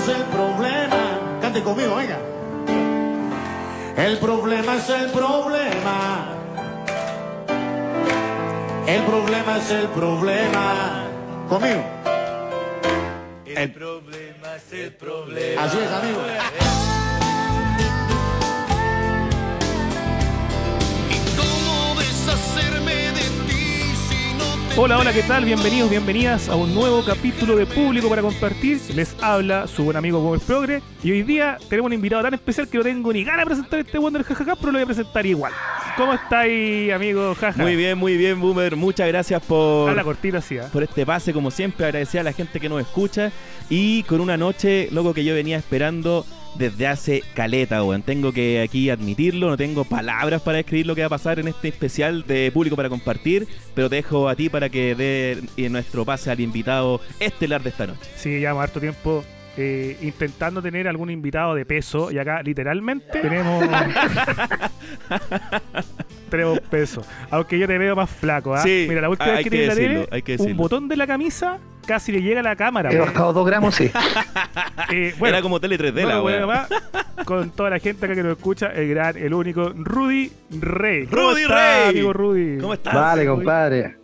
es el problema. Cante conmigo, venga. El problema es el problema. El problema es el problema. Conmigo. El problema es el problema. Así es, amigo. Hola, hola, ¿qué tal? Bienvenidos, bienvenidas a un nuevo capítulo de Público para Compartir. Les habla su buen amigo Gómez Progre. Y hoy día tenemos un invitado tan especial que no tengo ni ganas de presentar este Wonder Jajaja, pero lo voy a presentar igual. ¿Cómo estáis, amigo Jaja? Muy bien, muy bien, Boomer. Muchas gracias por, A la cortina, así. ¿ah? por este pase, como siempre. Agradecer a la gente que nos escucha. Y con una noche, loco, que yo venía esperando desde hace caleta, weón. Tengo que aquí admitirlo. No tengo palabras para describir lo que va a pasar en este especial de público para compartir. Pero te dejo a ti para que dé eh, nuestro pase al invitado estelar de esta noche. Sí, llevamos harto tiempo eh, intentando tener algún invitado de peso. Y acá, literalmente, tenemos. tenemos peso. Aunque yo te veo más flaco, ¿ah? Sí, Mira, la última hay vez que que te en la decirlo, tele, hay que un decirlo. botón de la camisa casi le llega a la cámara. He bajado dos gramos, sí. Eh, bueno, Era como tele 3D, no la lo voy a weón. llamar, con toda la gente acá que nos escucha, el gran, el único, Rudy Rey. ¿Cómo Rudy está, Rey. amigo Rudy? ¿Cómo estás? Vale, compadre.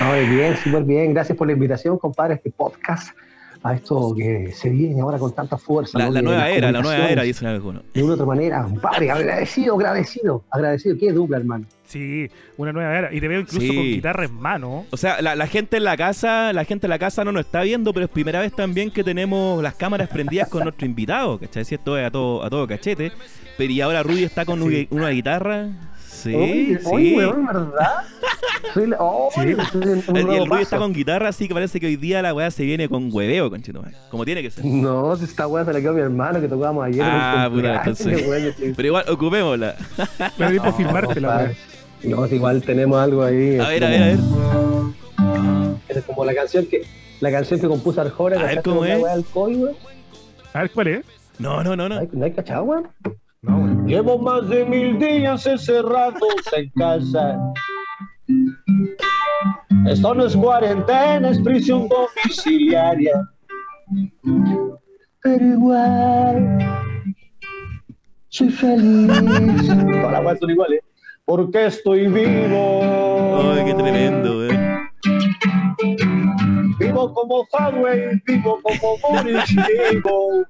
Ay, bien, súper bien. Gracias por la invitación, compadre, a este podcast. A esto que se viene ahora con tanta fuerza. La, ¿no? la nueva era, la nueva era, dicen algunos. De una u otra manera, compadre, agradecido, agradecido, agradecido. Qué dupla, hermano. Sí, una nueva era. Y te veo incluso Sí. con guitarra en mano. O sea, la, la gente en la casa, la gente en la casa no nos está viendo, pero es primera vez también que tenemos las cámaras prendidas con nuestro invitado, ¿cachai? Si esto es a todo, a todo cachete. Pero y ahora Rudy está con Sí. una guitarra. Sí, Oye, sí. oye, weón, ¿verdad? Soy la- oh, Sí. El- el paso. está con guitarra, así que parece que hoy día la weá se viene con hueveo, conchetumadre. Como tiene que ser. No, si esta weá se la quedó a mi hermano que tocábamos ayer. Ah, puta, entonces. Pero igual, ocupémosla. Me tiempo a weón. No, si igual tenemos algo ahí. A ver, a ver, a ver. Es como la canción que la canción que compuso Arjona. A ver, ¿cachaste ¿cómo es? weá weón? A ver, ¿cuál es? No, no, no, ¿No no. hay, no hay cachado, weón? No. Llevo más de mil días encerrados en casa. Esto no es cuarentena, es prisión domiciliaria. Pero igual soy feliz. Todas las weas son iguales. Porque estoy vivo. Ay, qué tremendo, weón. Vivo como Hardway, vivo como Boris, vivo.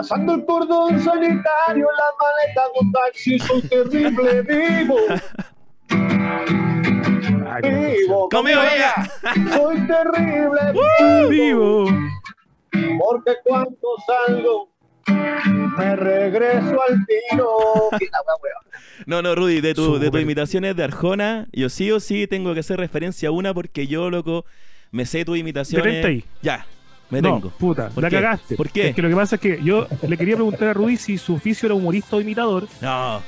Pasando el cordón sanitario, la maleta de un taxi, soy terrible, vivo. Vivo, ¡Conmigo, ella! soy terrible, Vivo. vivo. Porque cuando salgo, me regreso al tiro. No, no, Rudy, de tu, de tus imitaciones de Arjona, yo sí o sí tengo que hacer referencia a una porque yo, loco, me sé tus imitaciones. Ya, me no, tengo. puta, ¿Por la qué? cagaste. ¿Por qué? Es que lo que pasa es que yo le quería preguntar a Rudy si su oficio era humorista o imitador. No,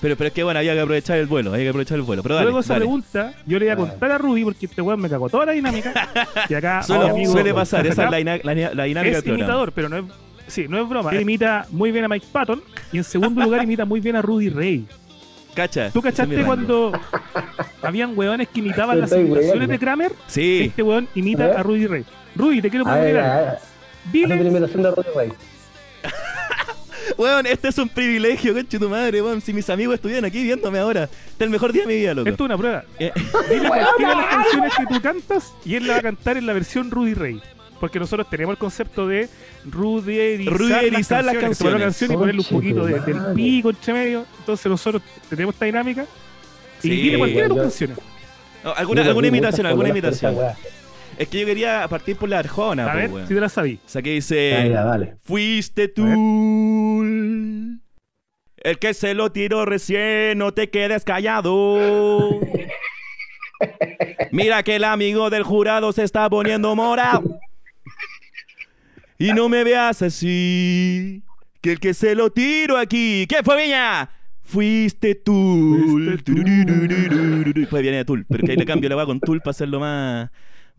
pero, pero es que bueno, había que aprovechar el vuelo, había que aprovechar el vuelo. Pero dale, Luego esa dale. pregunta yo le iba a contar a Rudy porque este weón me cagó toda la dinámica. Y acá amigo suele pasar, esa es acá la, la- la dinámica es del imitador, pero no es, sí, no es broma. Él imita muy bien a Mike Patton y en segundo lugar imita muy bien a Rudy Ray. Cacha. ¿Tú cachaste cuando habían weones que imitaban las imitaciones de Kramer? Sí, Este weón A imita a Rudy Ray. Rudy, te quiero. Hazte Dile, la imitación de Roddy Ray. weón, este es un privilegio, conche tu madre, weón. Si mis amigos estuvieran aquí viéndome ahora, este es el mejor día de mi vida, loco. esto es una prueba. Eh, Dile cualquiera de las canciones que tú cantas y él la va a cantar en la versión Rudy Ray. Porque nosotros tenemos el concepto de rudierizar, Ruderizar las las canciones, canciones. canción y ponerle un poquito de- del pico entre medio. Entonces nosotros tenemos esta dinámica. Y Sí, dile cualquiera de tus canciones. no, alguna, alguna imitación, alguna imitación. Es que yo quería partir por la Arjona, A ver si te la sabí. O sea, que dice... ya, dale. Fuiste tú el que se lo tiró recién, no te quedes callado. Mira que el amigo del jurado se está poniendo morado. Y no me veas así, que el que se lo tiro aquí, ¿qué fue Viña? Fuiste tú. Fuiste tú. Pues viene Tul, pero que ahí le cambio la va con Tul para hacerlo más,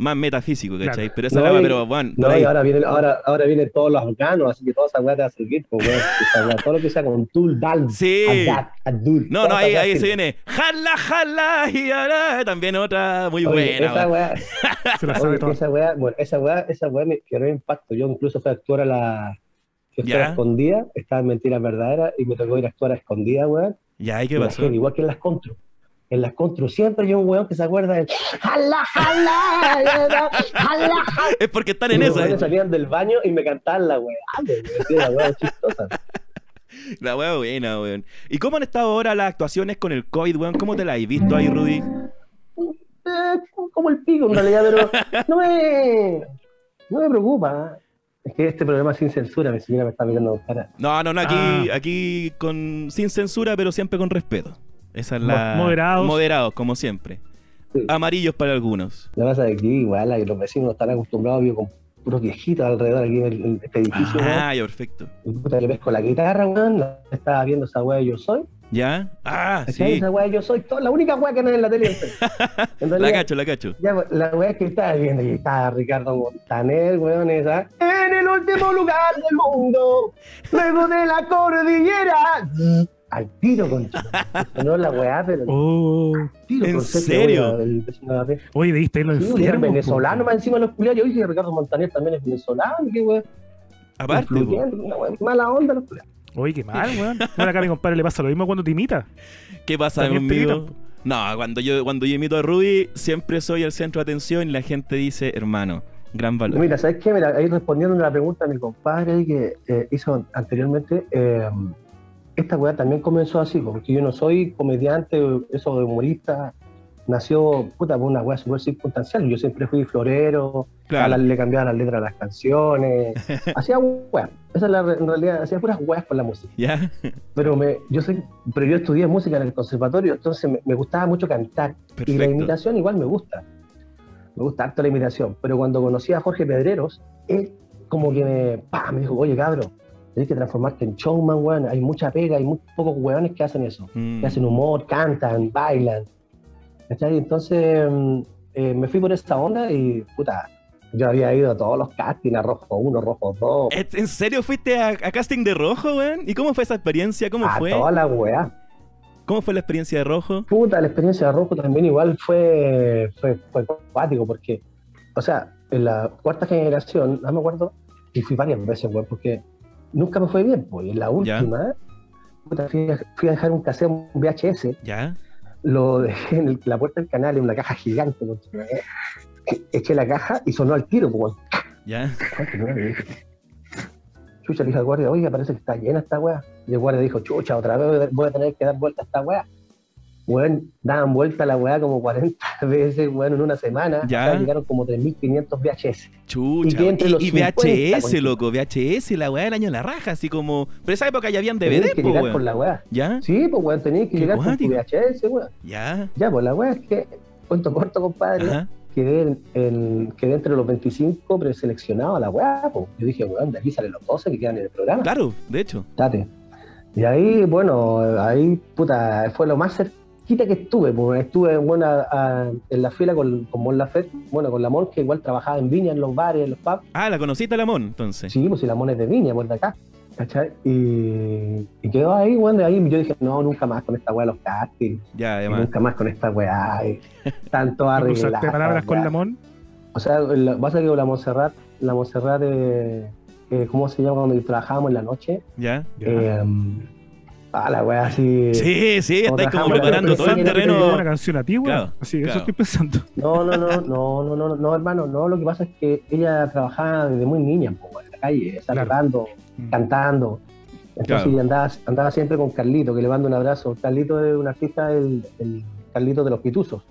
más metafísico, ¿cachai? Claro. Pero esa No, y- pero bueno, No, y ahora vienen, ahora, ahora vienen todos los afganos, así que toda esa weá te va a servir, pues, weón. Todo lo que sea con Tul, Dal, Sí. Adat. No, no, ahí, ahí se viene. Jala, jala, y ahora también otra muy Oye, buena. esa weá, Se la oye, sabe que todo. esa weá, bueno, esa weá, esa weá me generó impacto. Yo incluso fui a actuar a la fiesta Ya. escondida, estaba en Mentiras Verdaderas, y me tocó ir a actuar a escondida, weón. Ya, ¿y qué pasó? gente, igual que en las contro. En las contro siempre hay un weón que se acuerda del jala, jala, jala. Es porque están Y en esa. weones salían del baño y me cantaban la weá. Sí, La weá chistosa. La wea buena, weón. ¿Y cómo han estado ahora las actuaciones con el COVID, weón? ¿Cómo te la has visto ahí, Rudy? Eh, como el pico en realidad, pero no me, no me preocupa. Es que este programa es sin censura, mi señora me está mirando cara. No, no, no, aquí, Ah. aquí con sin censura, pero siempre con respeto. Esa es la. moderados. Moderados, como siempre. Sí. Amarillos para algunos. Lo que pasa es que aquí, igual, la- los vecinos no están acostumbrados, vivo con puros viejitos alrededor aquí en, el- en este edificio. weón. Ah, ya, perfecto. Puta, yo pesco la guitarra, weón, la- estaba viendo esa weá de Yo Soy. ¿Ya? Ah, sí. Esa weá de Yo Soy, toda, la única weá que no es en la tele. En La cacho, la cacho. Ya, pues, la weá que estaba viendo, y estaba Ricardo Montaner, weón, esa. En el último lugar del mundo, luego de la cordillera. Al tiro, concha. No la weá, pero al Oh. tiro, ¿en con serio, serio? weón, el vecino de la P. Oye, debiste irlo Sí, enfermo. venezolano más encima de los culiados. Yo dije que Ricardo Montaner también es venezolano, qué weón. Aparte, una weá, mala onda los culiados. Oye, qué mal, weón. Bueno, acá a mi compadre le pasa lo mismo cuando te imita. ¿qué pasa También conmigo? No, cuando yo, cuando yo imito a Rudy, siempre soy el centro de atención y la gente dice, hermano, gran valor. Mira, ¿sabes qué? Mira, ahí respondiendo a la pregunta de mi compadre que eh, hizo anteriormente, eh, esta weá también comenzó así, porque yo no soy comediante, eso de humorista, nació, puta, por una weá súper circunstancial. Yo siempre fui florero, Claro. a la- le cambiaba las letras a las canciones, hacía weá. Esa es la, en realidad, hacía puras weas con la música. ¿Ya? Pero, me, yo soy, pero yo estudié música en el conservatorio, entonces me, me gustaba mucho cantar. Y la Perfecto. imitación igual me gusta. Me gusta harto la imitación. Pero cuando conocí a Jorge Pedreros, él como que me, pa, me dijo, oye cabrón, tienes que transformarte en showman, weón. Hay mucha pega, hay muy pocos weones que hacen eso. Mm. Que hacen humor, cantan, bailan. ¿Cachai? Entonces mm, eh, me fui por esta onda y, puta, yo había ido a todos los castings, a Rojo 1, Rojo 2, ¿Es- ¿En serio fuiste a, a casting de rojo, weón? ¿Y cómo fue esa experiencia? ¿Cómo a fue? toda la weá. ¿Cómo fue la experiencia de rojo? Puta, la experiencia de Rojo también igual fue, fue, fue cuático porque, o sea, en la cuarta generación, no me acuerdo, y fui varias veces, weón, porque nunca me fue bien, pues. Y en la última, puta, fui, a, fui a dejar un cassette, un VHS, ¿Ya? lo dejé en el- la puerta del canal, en una caja gigante, weón. eché la caja y sonó al tiro, pues. ¿Ya? Chucha, le dije al guardia, oiga, parece que está llena esta weá. Y el guardia dijo, chucha, otra vez voy a tener que dar vuelta a esta weá. Weón, daban vuelta a la weá como 40 veces, weón, en una semana. Ya. Hasta llegaron como 3.500 VHS. Chucha. Y entre Y, los y 50, VHS, concha. loco. VHS, la weá del año de la raja, así como. Pero esa época ya habían Tenías DVD, que po, llegar weón. con la weá. ¿Ya? Sí, pues weón, tenías que Qué llegar con. VHS, weón. ¿Ya? Ya, pues la weá es que, cuento corto, compadre, Ajá. quedé, en, quedé entre los 25 preseleccionados a la weá, pues. Yo dije, weón, de aquí salen los 12 que quedan en el programa. Claro, de hecho. Date. Y ahí, bueno, ahí, puta, fue lo más que estuve. Pues estuve bueno, a- a- en la fila con, con Mon Laferte, bueno, con la Mon, que igual trabajaba en Viña, en los bares, en los pubs. Ah, la conociste a la Mon, entonces. Sí, pues si la Mon es de Viña, pues de acá. ¿Cachai? Y, y quedó ahí, bueno, de ahí yo dije, no, nunca más con esta weá de los castings, Ya, además. nunca más con esta weá, tanto ¿Y arreglar. ¿Usaste palabras con Lamón? O sea, la, pasa que la Montserrat, la Montserrat, eh, eh, ¿cómo se llama cuando trabajábamos en la noche? ¿Ya? Eh, ah, la weá así. Sí, sí, Como estáis como preparando todo el terreno. una canción a ti, weón. Claro, Así, eso claro. estoy pensando. No, no, no, no, no, no, no, hermano, no, lo que pasa es que ella trabajaba desde muy niña, po, en la calle, saludando, Mm. cantando. Entonces Claro. andaba, andaba siempre con Carlito, que le mando un abrazo. Carlito es un artista, el, el Carlito de los Pituzos,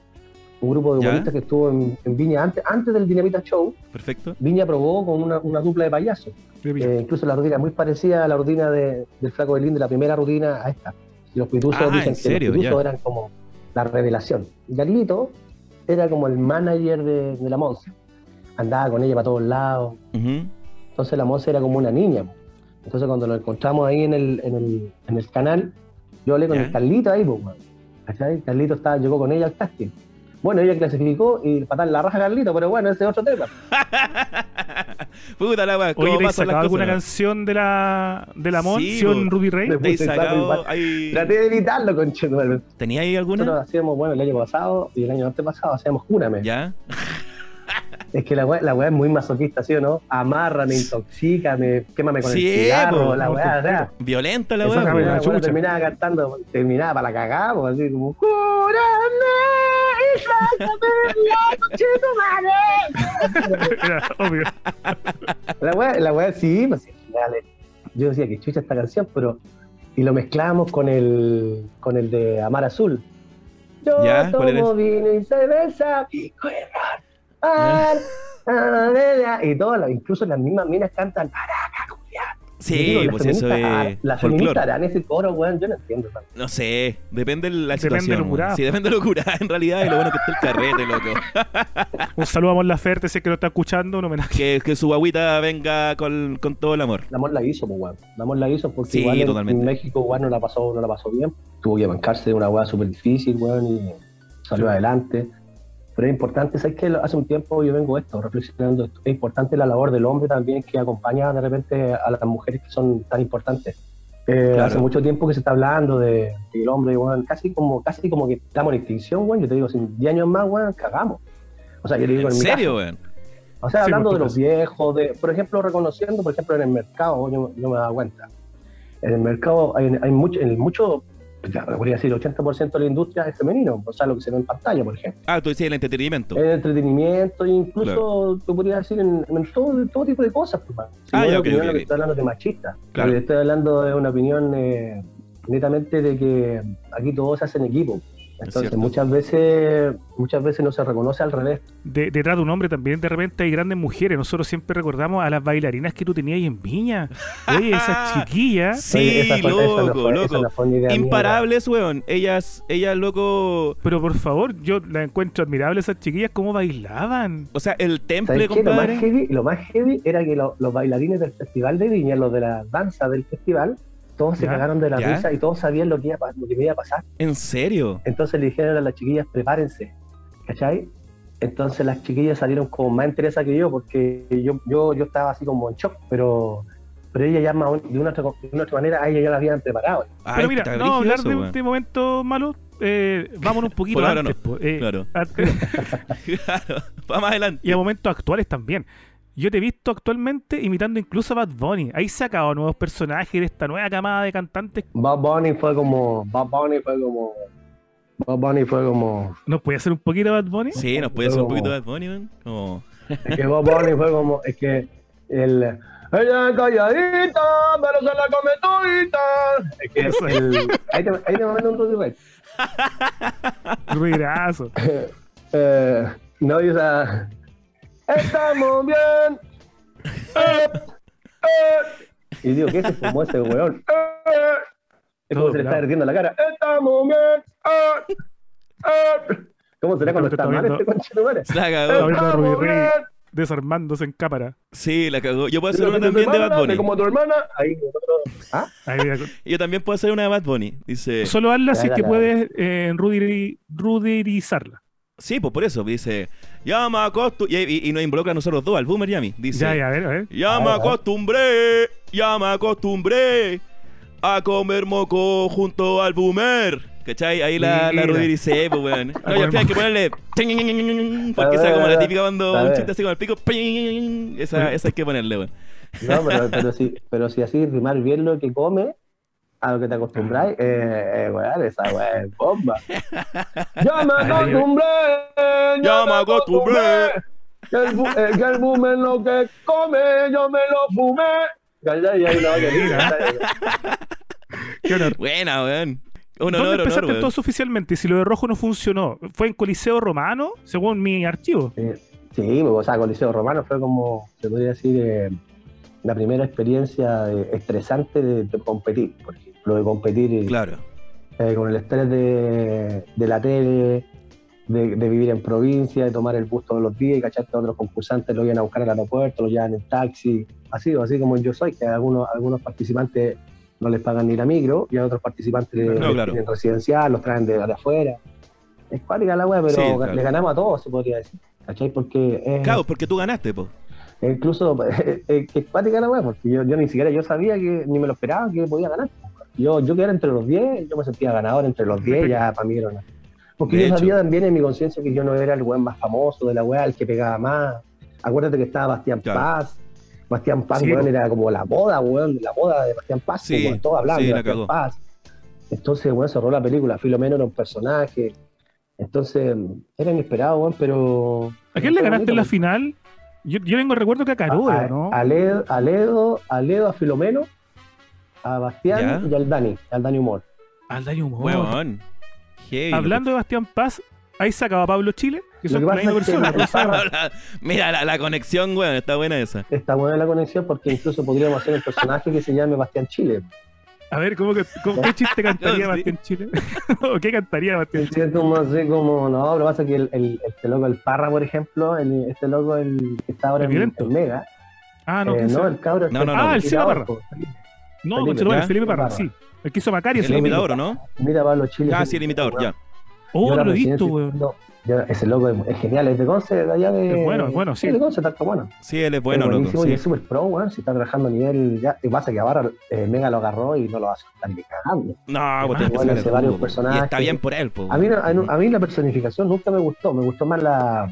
un grupo de humoristas que estuvo en, en Viña antes, antes del Dinamita Show. Perfecto. Viña probó con una, una dupla de payasos. Eh, incluso la rutina muy parecida a la rutina de- del Flaco Belín, de la primera rutina a esta. Y los pituzos Ah, dicen ¿en que los pituzos eran como la revelación. Y Carlito era como el manager de, de la Monse. Andaba con ella para todos lados. Entonces la Monse era como una niña. Entonces cuando lo encontramos ahí en el, en el, en el canal, yo hablé con Ya. el Carlito ahí, pues. Carlito estaba, llegó con ella al casting. Bueno, ella clasificó y patar la raja Carlito, pero bueno, ese es otro tema. Puta la weá, ¿cómo Oye, ¿te has pasan las sacado alguna canción de la de la Mon, Sí. Ruby Rey? Me ¿Te sacado Traté de evitarlo, conchetumadre. ¿Tenía ahí Nosotros alguna? hacíamos, bueno, el año pasado y el año antepasado hacíamos Júrame. ¿Ya? Es que la weá, la weá es muy masoquista, ¿sí o no? Amárrame, intoxícame, quémame con Sí, el cigarro, po. la weá, o sea, Violenta la weá. Chucha. terminaba cantando, terminaba para la cagada, así como Júrame y. Era obvio. La weá, la weá sí, pues sí, dale. Yo decía que chucha esta canción, pero. Y lo mezclábamos con el con el de Amar Azul. Yo Ya, ¿cuál era tomo vino y cerveza, pico de ron, mar, ah, y todas, las- incluso las mismas minas cantan. Yo Sí, digo, pues eso es Las feministas harán ese coro, weón, yo no entiendo. tanto. No sé, depende de la Depende de situación. lo weón. curado. Sí, depende de lo curado en realidad y lo bueno que está el carrete, loco. Un saludo a Mon Laferte, si es que lo está escuchando, un homenaje. Que, que su guaguita venga con, con todo el amor. La amor la hizo, pues, weón. La amor la hizo porque Sí, igual en- totalmente. en México, weón, no la pasó, no la pasó bien. Tuvo que bancarse de una weá súper difícil, weón, y salió Sí. adelante. Pero es importante, ¿sabes qué? Hace un tiempo yo vengo esto, reflexionando esto. Es importante la labor del hombre también que acompaña de repente a las mujeres que son tan importantes. Eh, Claro. Hace mucho tiempo que se está hablando de que el hombre, weón, casi como, casi como que estamos en extinción, weón. Yo te digo, si en 10 años más, weón, cagamos. O sea, yo digo ¿En en mi serio, caso. O sea, hablando de los supuesto. viejos, de, por ejemplo, reconociendo, por ejemplo, en el mercado, yo, yo me he dado cuenta. En el mercado hay, hay mucho, en mucho, podría decir, 80% de la industria es femenino, o sea, lo que se ve en pantalla, por ejemplo. Ah, tú decías el entretenimiento. En el entretenimiento, e incluso, te podría decir, en, en todo, todo tipo de cosas. Pues. Si Ah, no es ya, ok, estoy hablando de machista. Claro. Estoy hablando de una opinión eh, netamente de que aquí todos se hacen equipo. Entonces, muchas veces, muchas veces no se reconoce al revés. De- detrás de un hombre también de repente hay grandes mujeres. Nosotros siempre recordamos a las bailarinas que tú tenías ahí en Viña. Oye, esas chiquillas. Sí, Oye, esa fue- esa no loco, fue- loco. no idea mía, Imparables, weón. Ellas, ellas, loco. Pero por favor, yo la encuentro admirable esas chiquillas cómo bailaban. O sea, el temple, ¿Sabes qué? Lo más, compadre. heavy, lo más heavy era que lo- los bailarines del Festival de Viña, los de la danza del festival, todos se ¿Ya? cagaron de la ¿Ya? risa y todos sabían lo que, iba, lo que me iba a pasar. ¿En serio? Entonces le dijeron a las chiquillas, prepárense, ¿cachai? Entonces las chiquillas salieron como más interesadas que yo, porque yo, yo, yo estaba así como en shock, pero, pero ella ya más, de, una otra, de una otra manera, a ella ya la habían preparado. Ay, Pero mira, no hablar de, weón. de momentos malos. Eh, vámonos un poquito antes. po. Eh, Claro. a- claro. Va más adelante. y a momentos actuales también. Yo te he visto actualmente imitando incluso a Bad Bunny. Ahí sacado nuevos personajes de esta nueva camada de cantantes. Bob Bunny fue como, Bob Bunny fue como, Bob Bunny fue como, ¿Nos puede hacer un poquito Bad Bunny? Sí, nos puede hacer un Como- poquito de Bad Bunny. Como... Es que Bob Bunny fue como, es que el ella es calladita, pero se la come todita. Es que el, ahí te, ahí te mando un Ray. Ruidazo. Eh, no, y o sea, estamos bien. Eh, eh. Y digo, ¿qué se fumó ese weón? Eh. Es como Todo se le está derritiendo la cara. Estamos bien. ¿Cómo será cuando está está mal este conche de madre? La cagó. Estamos bien. Desarmándose en cámara. Sí, la cagó. Yo puedo hacer una también de Bad Bunny. Como tu hermana. Ahí nosotros. ¿Ah? Ahí. Yo también puedo hacer una de Bad Bunny. Dice. Solo hazla si es que puedes eh, rudiri- rudirizarla. Sí, pues por eso. Dice. Ya me acostumbré. Y, y- y nos involucra a nosotros dos, al Boomer y a mí. Dice. Ya, ya, a ver, a ver. Ya A me ver, acostumbré, ya me acostumbré a comer moco junto al boomer. ¿Cachai? Ahí la, la Mira. rudiricé, pues, weón. No, y al final hay que ponerle. Porque A sea ver, como la típica cuando un chiste así con el pico. Esa, esa hay que ponerle, weón. No, pero, pero, si, pero si así rimar bien lo que come, a lo que te acostumbráis, eh, eh, weón, esa weón es bomba. Ya me acostumbré, Ya me acostumbré. Que el, eh, que el boomer lo que come, yo me lo fumé. Ya, ya, ya, no, ya, ya, ya. Qué honor. Buena, weón. Un ¿Dónde honor, empezaste weón. entonces oficialmente? Si lo de rojo no funcionó, ¿fue en Coliseo Romano? Según mi archivo. Eh, Sí, o sea, Coliseo Romano fue como, se podría decir, eh, la primera experiencia eh, estresante de, de competir, por ejemplo, de competir Claro. eh, con el estrés de, de la tele, de, de vivir en provincia, de tomar el bus todos los días y cachar que otros concursantes lo iban a buscar al aeropuerto, lo llevan en taxi, así, así como yo soy, que a algunos, algunos participantes no les pagan ni la micro y a otros participantes No, les claro. tienen residencial, los traen de, de afuera. Es cuática la weá, pero Sí, claro. le ganamos a todos, se podría decir. ¿Cachai? Porque es, Claro, porque tú ganaste, po. incluso es cuática la weá, porque yo, yo ni siquiera yo sabía que, ni me lo esperaba que podía ganar. Yo, yo quedara entre los 10, yo me sentía ganador entre los 10, ya para mí era una. Porque De yo hecho. sabía también en mi conciencia que yo no era el weón más famoso de la weá, el que pegaba más. Acuérdate que estaba Bastián Claro. Paz. Bastián Paz, Sí, weón, po. era como la moda, weón, la moda de Bastián Paz, Sí, como todos hablando sí, de Bastián. Paz. Entonces, weón, cerró la película. Filomeno era un personaje. Entonces, era inesperado, weón, pero. ¿A quién le ganaste en la final? Yo, yo tengo recuerdo que a Carola, a, ¿no? a Ledo, a Ledo, a Ledo, a Filomeno, a Bastián Ya. y al Dani, al Dani Humor. Al Dani Humor. Weón. Heavy, Hablando de Bastián Paz, ahí sacaba Pablo Chile, que son es que persona. la- loco. La- Mira, la, la conexión, weón, está buena esa. Está buena la conexión porque incluso podríamos hacer un personaje que se llame Bastián Chile. A ver, ¿cómo que, cómo- ¿qué chiste cantaría Sí. Bastián Chile? ¿O qué cantaría Bastián Chile? Es como así como, no, lo que pasa es que el, el- este loco, el Parra, por ejemplo, el- este loco, el que está ahora ¿El en, en Mega, Ah, no, eh, el cabro. No, no, no. Ah, el Seba Parra. No, Felipe, conchetumare, ¿ya? Felipe Parra, Parra. sí. El que hizo Macario. El loco. imitador, ¿o no? Mira Pablo Chile. Ah, sí, el imitador, ya. Oh, no lo he visto, weón. no, yo- ese loco es, es genial, es de Conce, de allá de. Es bueno, es bueno, sí. de Conce, tanto bueno. Sí, él es bueno, es loco. buenísimo y es súper pro, weón. Si está trabajando a nivel. Ya, y pasa que ahora eh, Mega lo agarró y no lo va a soltar ni cagando. No, pues Ah, tenés que bueno, ser hace el varios personajes. Y está bien por él, po. A mí, no- a, a mí la personificación nunca me gustó. Me gustó más la.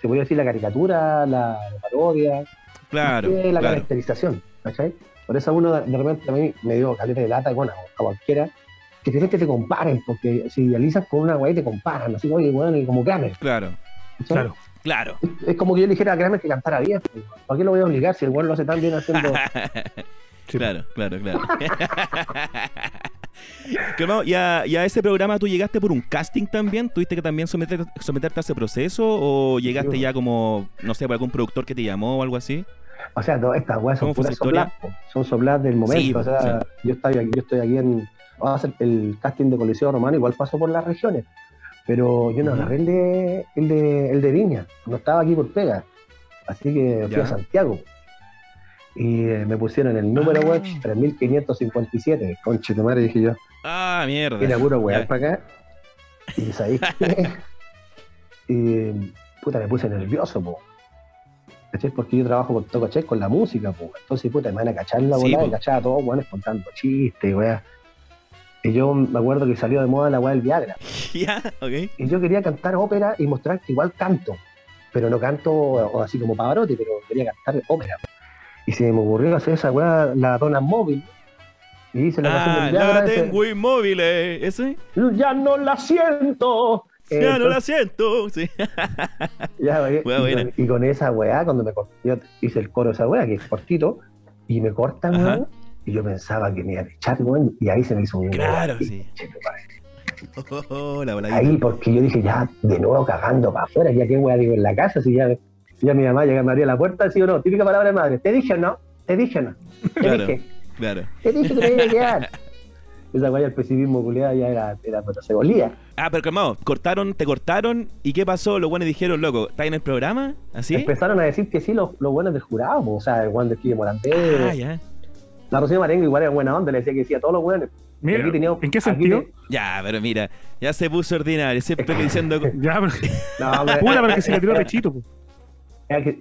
Se podría decir la caricatura, la, la parodia, Claro, que la claro. caracterización. ¿cachai? Por eso uno de repente a mí me dio caleta de lata, y bueno, a cualquiera, que te que te comparen, porque si idealizas con una weá te comparan, así como, oye, weón, y como Kramer. Claro. Claro. claro. Es, como que yo le dijera a Kramer que cantara bien. pues, ¿Para qué lo voy a obligar si el weón lo hace tan bien haciendo. Sí. Claro, claro, claro. Calmado, ¿Y a, y a ese programa tú llegaste por un casting también? ¿Tuviste que también someter- someterte a ese proceso? ¿O llegaste Sí. ya como, no sé, por algún productor que te llamó o algo así? O sea, todas estas weas son ¿Cómo fue puras soplas, son soplas del momento. Sí, o sea, yo estoy aquí, yo estoy aquí en. Vamos a hacer el casting de Coliseo Romano, igual paso por las regiones. Pero yo no agarré el de, el de el de Viña, no estaba aquí por pega. Así que fui Ya. a Santiago. Y eh, me pusieron el número Ah. web 3557. Conche tu madre, dije yo. Ah, mierda. Era puro Ya. para acá. Y sabéis qué? y puta, me puse nervioso, po. ¿Cachai? Porque yo trabajo con toco con la música, po. Entonces, puta, me van a cachar la Sí, bola y cachar a todos, weones, contando chistes, weá. Y yo me acuerdo que salió de moda la weá del Viagra. ya, ok. Y yo quería cantar ópera y mostrar que igual canto. Pero no canto o así como Pavarotti, pero quería cantar ópera. Y se me ocurrió hacer esa weá, la dona móvil. Y hice la canción Ah, del Viagra. la ese- tengo inmóvil, eh. ¿Ese? ya no la siento. Eh, Ya no la siento. Sí. ya, weá, Weá y, con, y con esa weá, cuando me corté, yo hice el coro de esa weá, que es cortito, y me cortan, weón, y yo pensaba que me iban a echar, weón, y ahí se me hizo un Claro, weón, sí. che. Oh, la. Ahí, porque yo dije, ya, de nuevo cagando para afuera, ya qué weá digo en la casa, si ya, ya mi mamá llega, me abría la puerta, sí o no, típica palabra de madre, te dije o no, te dije o no, te Claro. dije, Claro. te dije que te iba a quedar. Esa weá, el pesimismo culiada ya era, era, pero se volía. Ah, pero calmado, cortaron, te cortaron. ¿Y qué pasó? Los buenos dijeron, loco, ¿estás en el programa? ¿Así? Empezaron a decir que sí los, los buenos del jurado, po, o sea, el Juan de Kille Morandé, Ah, ya. la Rocío Marengo igual era buena onda, le decía que sí a todos los buenos. Mira, Aquí tenía- ¿en qué sentido? te- Ya, pero mira, ya se puso ordinario. Siempre diciendo. Ya, pero, No, pero que se le tiró pechito, po. Es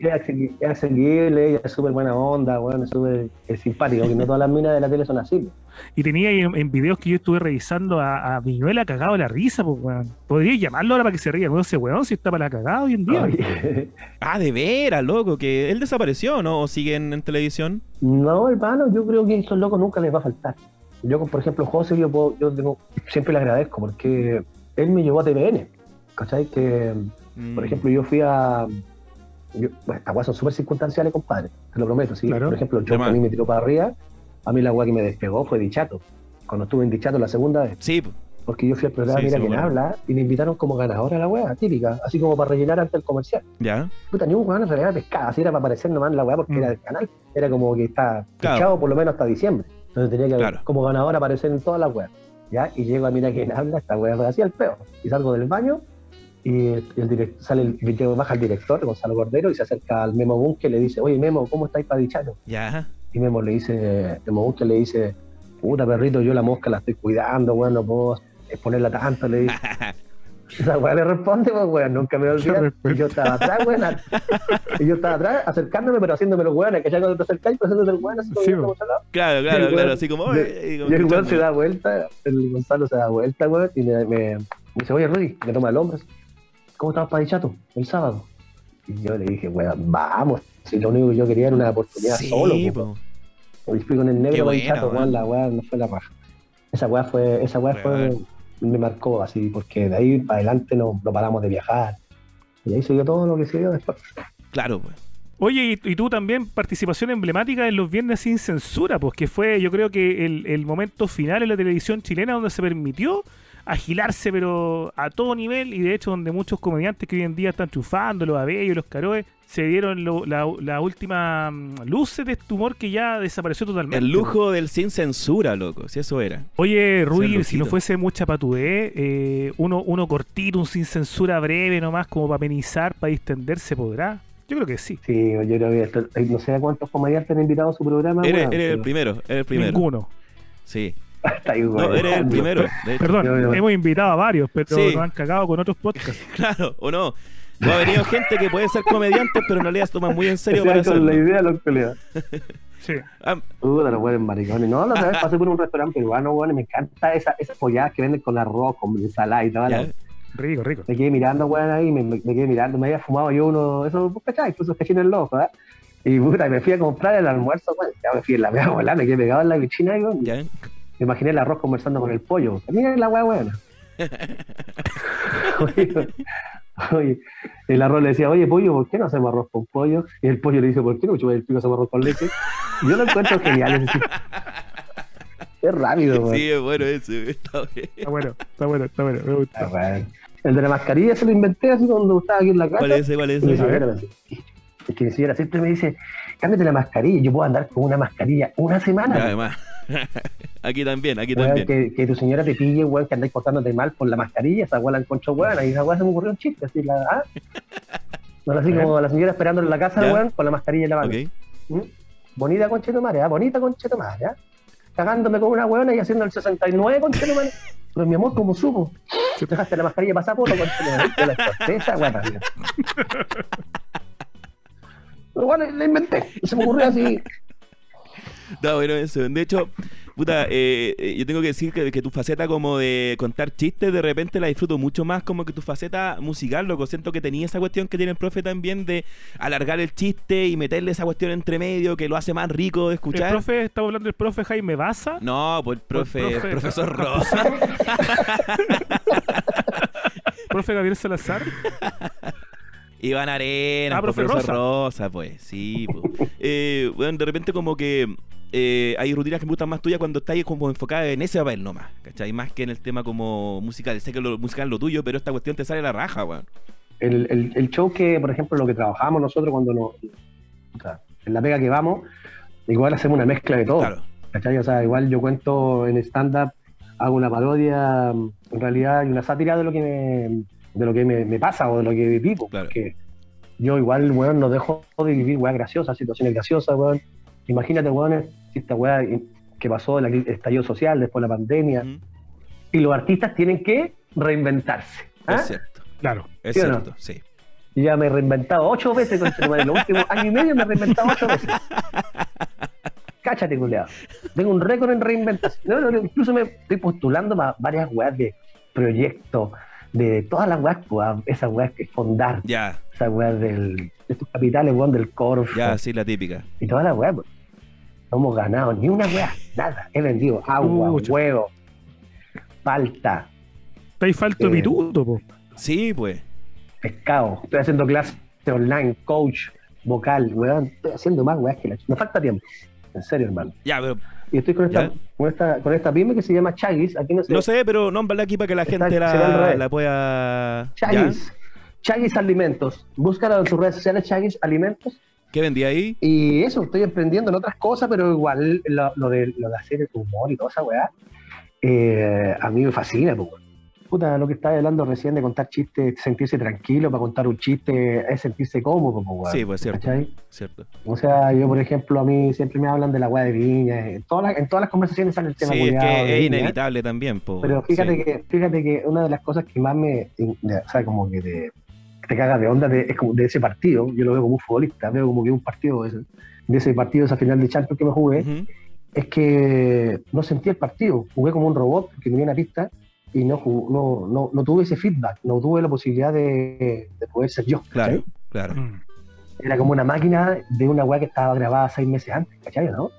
accesible, ella es súper buena onda, bueno, es súper simpático, que no todas las minas de la tele son así. Y tenía ahí en, en videos que yo estuve revisando a, a Viñuela cagado de la risa, pues, weón. Podría llamarlo ahora para que se ría con ese weón si está para la cagada hoy en día. Oye, Ah, de veras, loco, que él desapareció, ¿no? ¿O sigue en, en televisión? No, hermano, yo creo que a esos locos nunca les va a faltar. Yo, por ejemplo, José, yo, puedo- yo tengo- siempre le agradezco porque él me llevó a TVN. ¿Cachai? Que, Mm. por ejemplo, yo fui a. Yo, bueno, estas weas son súper circunstanciales, compadre, te lo prometo. ¿sí? Claro. Por ejemplo, el De a mí me tiró para arriba, a mí la wea que me despegó fue Dichato. Cuando estuve en Dichato la segunda vez. Sí, po. Porque yo fui al programa Sí, Mira sí, quién bueno. habla y me invitaron como ganadora a la wea, típica, así como para rellenar antes el comercial. ya. Puta, ni un weón en realidad pescada, así era para aparecer nomás en la weá porque Mm. era del canal. Era como que está Claro. fichado por lo menos hasta diciembre. Entonces tenía que Claro. como ganador aparecer en todas las weas. ¿Ya? Y llego a mira quién habla, esta weá fue así al peo. Y salgo del baño y el, el direct- sale el, video, baja el director, Gonzalo Cordero, y se acerca al Memo Bunke y le dice, oye Memo, ¿cómo estáis para dichato? Ya. Y Memo le dice, Memo Bunke le dice, puta perrito, yo la mosca la estoy cuidando, weón, no puedo exponerla tanto, le dice. Esa weá le responde, pues weón, nunca me olvidé. Y yo estaba atrás, weón. Y yo estaba atrás, acercándome, pero haciéndome los weones, que ya cuando te acercáis, pues haciéndote el weón, así como Sí. Claro, Y claro, claro, weón- así como. y- como Y el weón se da vuelta, el Gonzalo se da vuelta, weón, y me, me, me dice, oye, Rudy, me toma el hombro. así, ¿Cómo estamos para Dichato el sábado? Y yo le dije, weón, vamos. Si lo único que yo quería era una oportunidad Sí, solo, po. po. Y fui con el negro para Dichato, weón. la weá no fue la raja. Esa weá fue, esa weá fue, me marcó así, porque de ahí para adelante no, no paramos de viajar. Y ahí siguió todo lo que siguió después. Claro, pues. Oye, y, y tú también participación emblemática en los Viernes sin Censura, pues que fue yo creo que el, el momento final en la televisión chilena donde se permitió agilarse pero a todo nivel y de hecho donde muchos comediantes que hoy en día están chufando, los Abellos, los Caroes, se dieron lo- la, la última mm, luces de este humor que ya desapareció totalmente. El lujo del sin censura, loco. Si eso era. Oye, Rui, Ser si no fuese mucha patudez, eh, uno, uno cortito, un sin censura breve nomás, como para amenizar, para distenderse, ¿podrá? Yo creo que sí. Sí, yo creo que esto- no sé a cuántos comediantes han invitado a su programa. Eres, el primero, eres el primero. Ninguno. Sí. Está ahí, No, weón. eres el primero. de hecho. Perdón, Yo- yo- hemos invitado a varios, pero Sí. nos han cagado con otros podcasts. Claro, o no. No ha venido gente que puede ser comediante, pero en realidad se toman muy en serio para hacerlo. la idea de los colegas. Sí. Ah, Puta, los buenos maricones. No, la otra vez pasé por un restaurante peruano, weón, y me encanta esa, esas polladas que venden con arroz, con ensalada y tal. ya. Rico, rico. Me quedé mirando, weón, ahí, me, me- me quedé mirando, me había fumado yo uno, esos, ¿vos ¿cachai? Esos cachines locos, ¿verdad? Y puta, me fui a comprar el almuerzo, weón, ya me fui en la media volada, me quedé pegado en la cochina, y, weón, Ya. Me imaginé el arroz conversando con el pollo. Miren la weá buena. oye, oye, el arroz le decía, oye, pollo, ¿por qué no hacemos arroz con pollo? Y el pollo le dice, ¿por qué no chupas el pico hacemos arroz con leche? Y yo lo encuentro genial. Es, decir, es rápido, weón. Sí, es bueno ese. Está bien. Está bueno, está bueno, está bueno. Me Ah, gusta. weón. El de la mascarilla se lo inventé así cuando estaba aquí en la casa. ¿Cuál es ese? ¿Cuál es ese? es que mi señora siempre me dice, cámbiate la mascarilla. Yo puedo andar con una mascarilla una semana. Ya, además. aquí también, aquí Weón, también. que, que tu señora te pille, weón, que andáis portándote mal por la mascarilla, esa weá la encontró weón, y esa weá se me ocurrió un chiste, así la, ¿ah? Bueno, así como la señora esperando en la casa, Ya. weón, con la mascarilla en la mano. Ok. ¿Mm? Bonita conchetumare, ¿ah? Bonita conchetumare, ¿ah? Cagándome con una weona y haciendo el 69 conchetumare. Pero mi amor, como supo? Dejaste la mascarilla pasar por conchetumare. Yo la corté esa weá también. Pero bueno, la inventé. Y se me ocurrió así. Está bueno eso. De hecho, puta, eh, eh, yo tengo que decir que, que tu faceta como de contar chistes, de repente la disfruto mucho más como que tu faceta musical, loco. Siento que tenía esa cuestión que tiene el profe también de alargar el chiste y meterle esa cuestión entre medio que lo hace más rico de El escuchar. profe, estamos hablando del profe Jaime Baza. No, pues el profe, Pues, profe- profesor Rosa. Profe Gabriel Salazar. Iván Arena, Ah, profe profesor Rosa. pues, sí. pues. Eh, bueno, de repente como que eh, hay rutinas que me gustan más tuyas cuando estás como enfocada en ese papel nomás, ¿cachai? Más que en el tema como musical. Sé que lo musical es lo tuyo, pero esta cuestión te sale a la raja, weón. el, el, el show que, por ejemplo, lo que trabajamos nosotros cuando nos. o sea, en la pega que vamos, igual hacemos una mezcla de todo. Claro. ¿cachai? O sea, igual yo cuento en stand-up, hago una parodia, en realidad, y una sátira de lo que me, de lo que me, me pasa o de lo que vivo. Claro. Porque yo igual, weón, no dejo de vivir weas graciosas, situaciones graciosas, weón. Imagínate, weón, esta wea que pasó, el estallido social, después la pandemia, y los artistas tienen que reinventarse. ¿ah? Es cierto. Claro. Es ¿Sí o no? cierto, sí. Ya me he reinventado ocho veces con este En los últimos años y medio me he reinventado ocho veces. Cáchate, culeado. Tengo un récord en reinventación. No, incluso me estoy postulando para varias weas de proyectos, de todas las weas, pues, esas weas que fondar, Ya, esas weas del, de estos capitales, weón, del Corf ya, sí, la típica. y todas las weas. pues. No hemos ganado ni una wea, nada. He vendido agua, Pucha. huevo, palta, Está ahí falto Eh, pituto, po. Sí, pues. pescado. Estoy haciendo clases online, coach, vocal, weón. Estoy haciendo más weas que la Me falta tiempo. En serio, hermano. Ya, pero Y estoy con esta, con esta, con esta pyme que se llama Chagis. Aquí no sé. no sé, pero nómbrala aquí para que la Está- gente la, pueda. ¿Ya? Chagis. Chagis Alimentos. Búscalo en sus redes sociales, Chagis Alimentos. ¿Qué vendí ahí? Y eso, estoy emprendiendo en otras cosas, pero igual lo, lo de, lo de hacer el humor y toda esa weá, eh, a mí me fascina, pues. Puta, lo que estaba hablando recién de contar chistes, sentirse tranquilo para contar un chiste, es sentirse cómodo, pues, weón. Sí, pues cierto. O sea, yo, por ejemplo, a mí siempre me hablan de la weá de viña. En todas las, en todas las conversaciones sale el tema Sí, es de que es Viña. inevitable también, po, Pero fíjate sí. que fíjate que una de las cosas que más me. O sea, como que te, te cagas de onda de, es como de ese partido. Yo lo veo como un futbolista, veo como que un partido de ese, de ese partido, esa final de Champions que me jugué. Es que no sentí el partido. Jugué como un robot que tenía una pista y no, no, no, no tuve ese feedback, no tuve la posibilidad de, de poder ser yo. Claro, ¿cachai? claro. Mm. Era como una máquina de una weá que estaba grabada seis meses antes, ¿cachai? ¿no?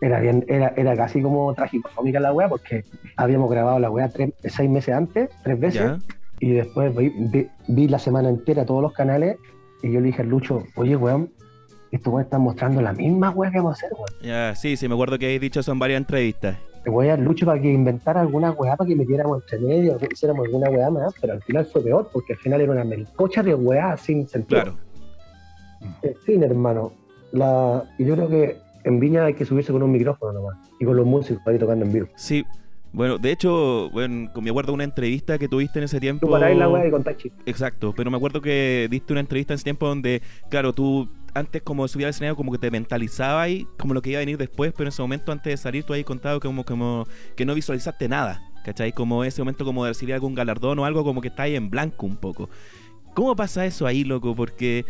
Era, bien, era, era casi como trágico cómica la weá porque habíamos grabado la weá tres- seis meses antes, tres veces, Ya. y después vi, vi- vi la semana entera todos los canales y yo le dije al Lucho, oye weón, estos weones están mostrando la misma weá que vamos a hacer, weón. Ya, sí, sí, me acuerdo que habéis dicho eso en varias entrevistas. Voy al Lucho para que inventara alguna weá para que metiéramos entre medio, que hiciéramos alguna weá más, pero al final fue peor porque al final era una melcocha de weá sin sentido. Claro. En fin, hermano. La, y yo creo que en Viña hay que subirse con un micrófono nomás. Y con los músicos ahí tocando en vivo. Sí. Bueno, de hecho, bueno, me acuerdo de una entrevista que tuviste en ese tiempo. Tú la weá y chistes. Exacto, pero me acuerdo que diste una entrevista en ese tiempo donde, claro, tú antes como subir al escenario como que te mentalizabas y como lo que iba a venir después, pero en ese momento antes de salir tú ahí contado como, como que no visualizaste nada, ¿cachai? Como ese momento como de recibir algún galardón o algo como que está ahí en blanco un poco. ¿Cómo pasa eso ahí, loco? Porque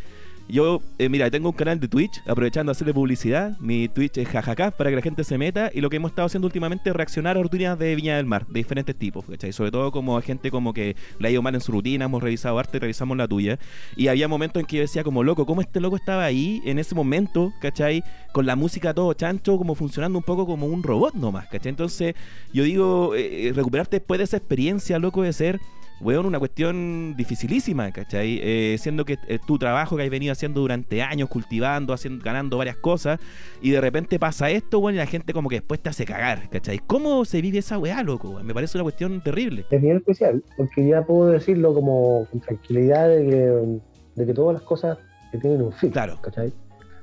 yo, eh, mira, tengo un canal de Twitch, aprovechando de hacerle publicidad. Mi Twitch es jajaja para que la gente se meta. Y lo que hemos estado haciendo últimamente es reaccionar a rutinas de Viña del Mar, de diferentes tipos, ¿cachai? Sobre todo como a gente como que le ha ido mal en su rutina, hemos revisado arte, revisamos la tuya. Y había momentos en que yo decía como, loco, ¿cómo este loco estaba ahí en ese momento, ¿cachai? Con la música todo chancho, como funcionando un poco como un robot nomás, ¿cachai? Entonces, yo digo, eh, recuperarte después de esa experiencia, loco, de ser weón, una cuestión dificilísima, ¿cachai? Eh, siendo que eh, tu trabajo que has venido haciendo durante años, cultivando, haciendo, ganando varias cosas, y de repente pasa esto, weón, y la gente como que después te hace cagar, ¿cachai? ¿Cómo se vive esa weá, loco? weón? Me parece una cuestión terrible. Es bien especial, porque ya puedo decirlo como con tranquilidad de que, de que todas las cosas que tienen un fin. Claro. ¿cachai?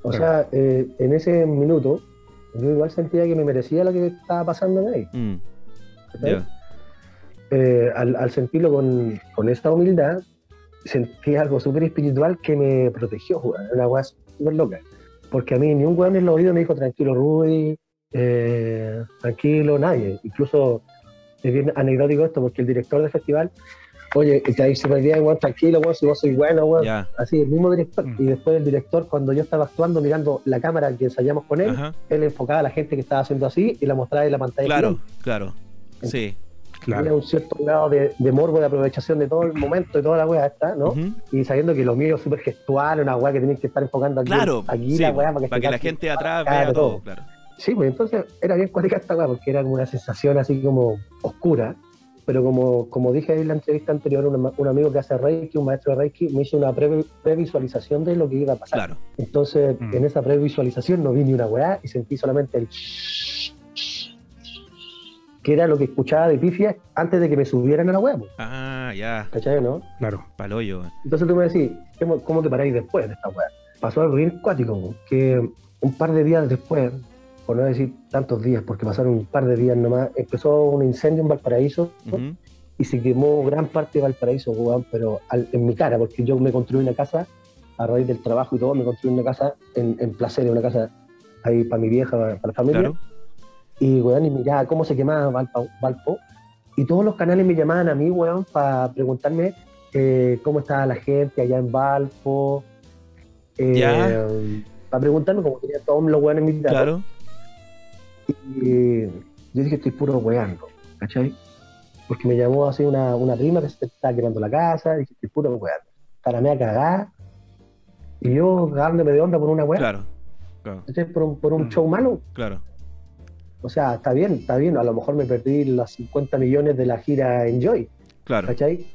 O Claro. sea, eh, en ese minuto, yo igual sentía que me merecía lo que estaba pasando ahí. Mm. Eh, al, al sentirlo con, con esa humildad, sentí algo súper espiritual que me protegió. Una weá súper loca. Porque a mí ni un weón en los oídos me dijo tranquilo, Rudy, eh, tranquilo, nadie. Incluso es bien anecdótico esto, porque el director del festival, oye, te ahí súper bien, weón, tranquilo, weón, si vos sois bueno, weón. Así, el mismo director. Mm. Y después el director, cuando yo estaba actuando, mirando la cámara que ensayamos con él, Ajá. él enfocaba a la gente que estaba haciendo así y la mostraba en la pantalla. Claro, claro. Sí. Claro. un cierto grado de, de morbo, de aprovechación de todo el momento y toda la weá esta, ¿no? Y sabiendo que lo mío es súper gestual, una weá que tenéis que estar enfocando aquí, Claro, aquí sí, la weá para que, se la capte. gente de atrás vea todo, todo. claro. Sí, pues entonces era bien cuática esta weá, porque era como una sensación así como oscura. Pero como, como dije en la entrevista anterior, un, un amigo que hace Reiki, un maestro de Reiki, me hizo una pre- previsualización de lo que iba a pasar. Claro. Entonces, Mm. en esa previsualización no vi ni una weá y sentí solamente el que era lo que escuchaba de pifia antes de que me subieran a la pues, Ah, ya. ¿cachai, no? Claro. Paloyo. Entonces tú me decís, ¿cómo, cómo te paráis después de esta weá? Pasó algo bien cuático, que un par de días después, por no decir tantos días, porque pasaron un par de días nomás, empezó un incendio en Valparaíso y se quemó gran parte de Valparaíso, weón, pero al- en mi cara, porque yo me construí una casa, a raíz del trabajo y todo, me construí una casa en, en Placeres, una casa ahí para mi vieja, para la familia, Claro. Y weón, y miraba cómo se quemaba Valpo, Valpo, y todos los canales me llamaban a mí, weón, para preguntarme eh, cómo estaba la gente allá en Valpo, Ya. para preguntarme cómo tenía todos los weones invitados. Claro. Y yo dije, estoy puro weando, ¿cachai? Porque me llamó así una, una prima que se estaba quemando la casa, y dije, estoy puro weando. Para me a cagar. Y yo cagándome de onda por una weá, Claro. Claro. por un, por un Mm. show malo. Claro. O sea, está bien, está bien. A lo mejor me perdí los 50 millones de la gira Enjoy, Claro. ¿cachai?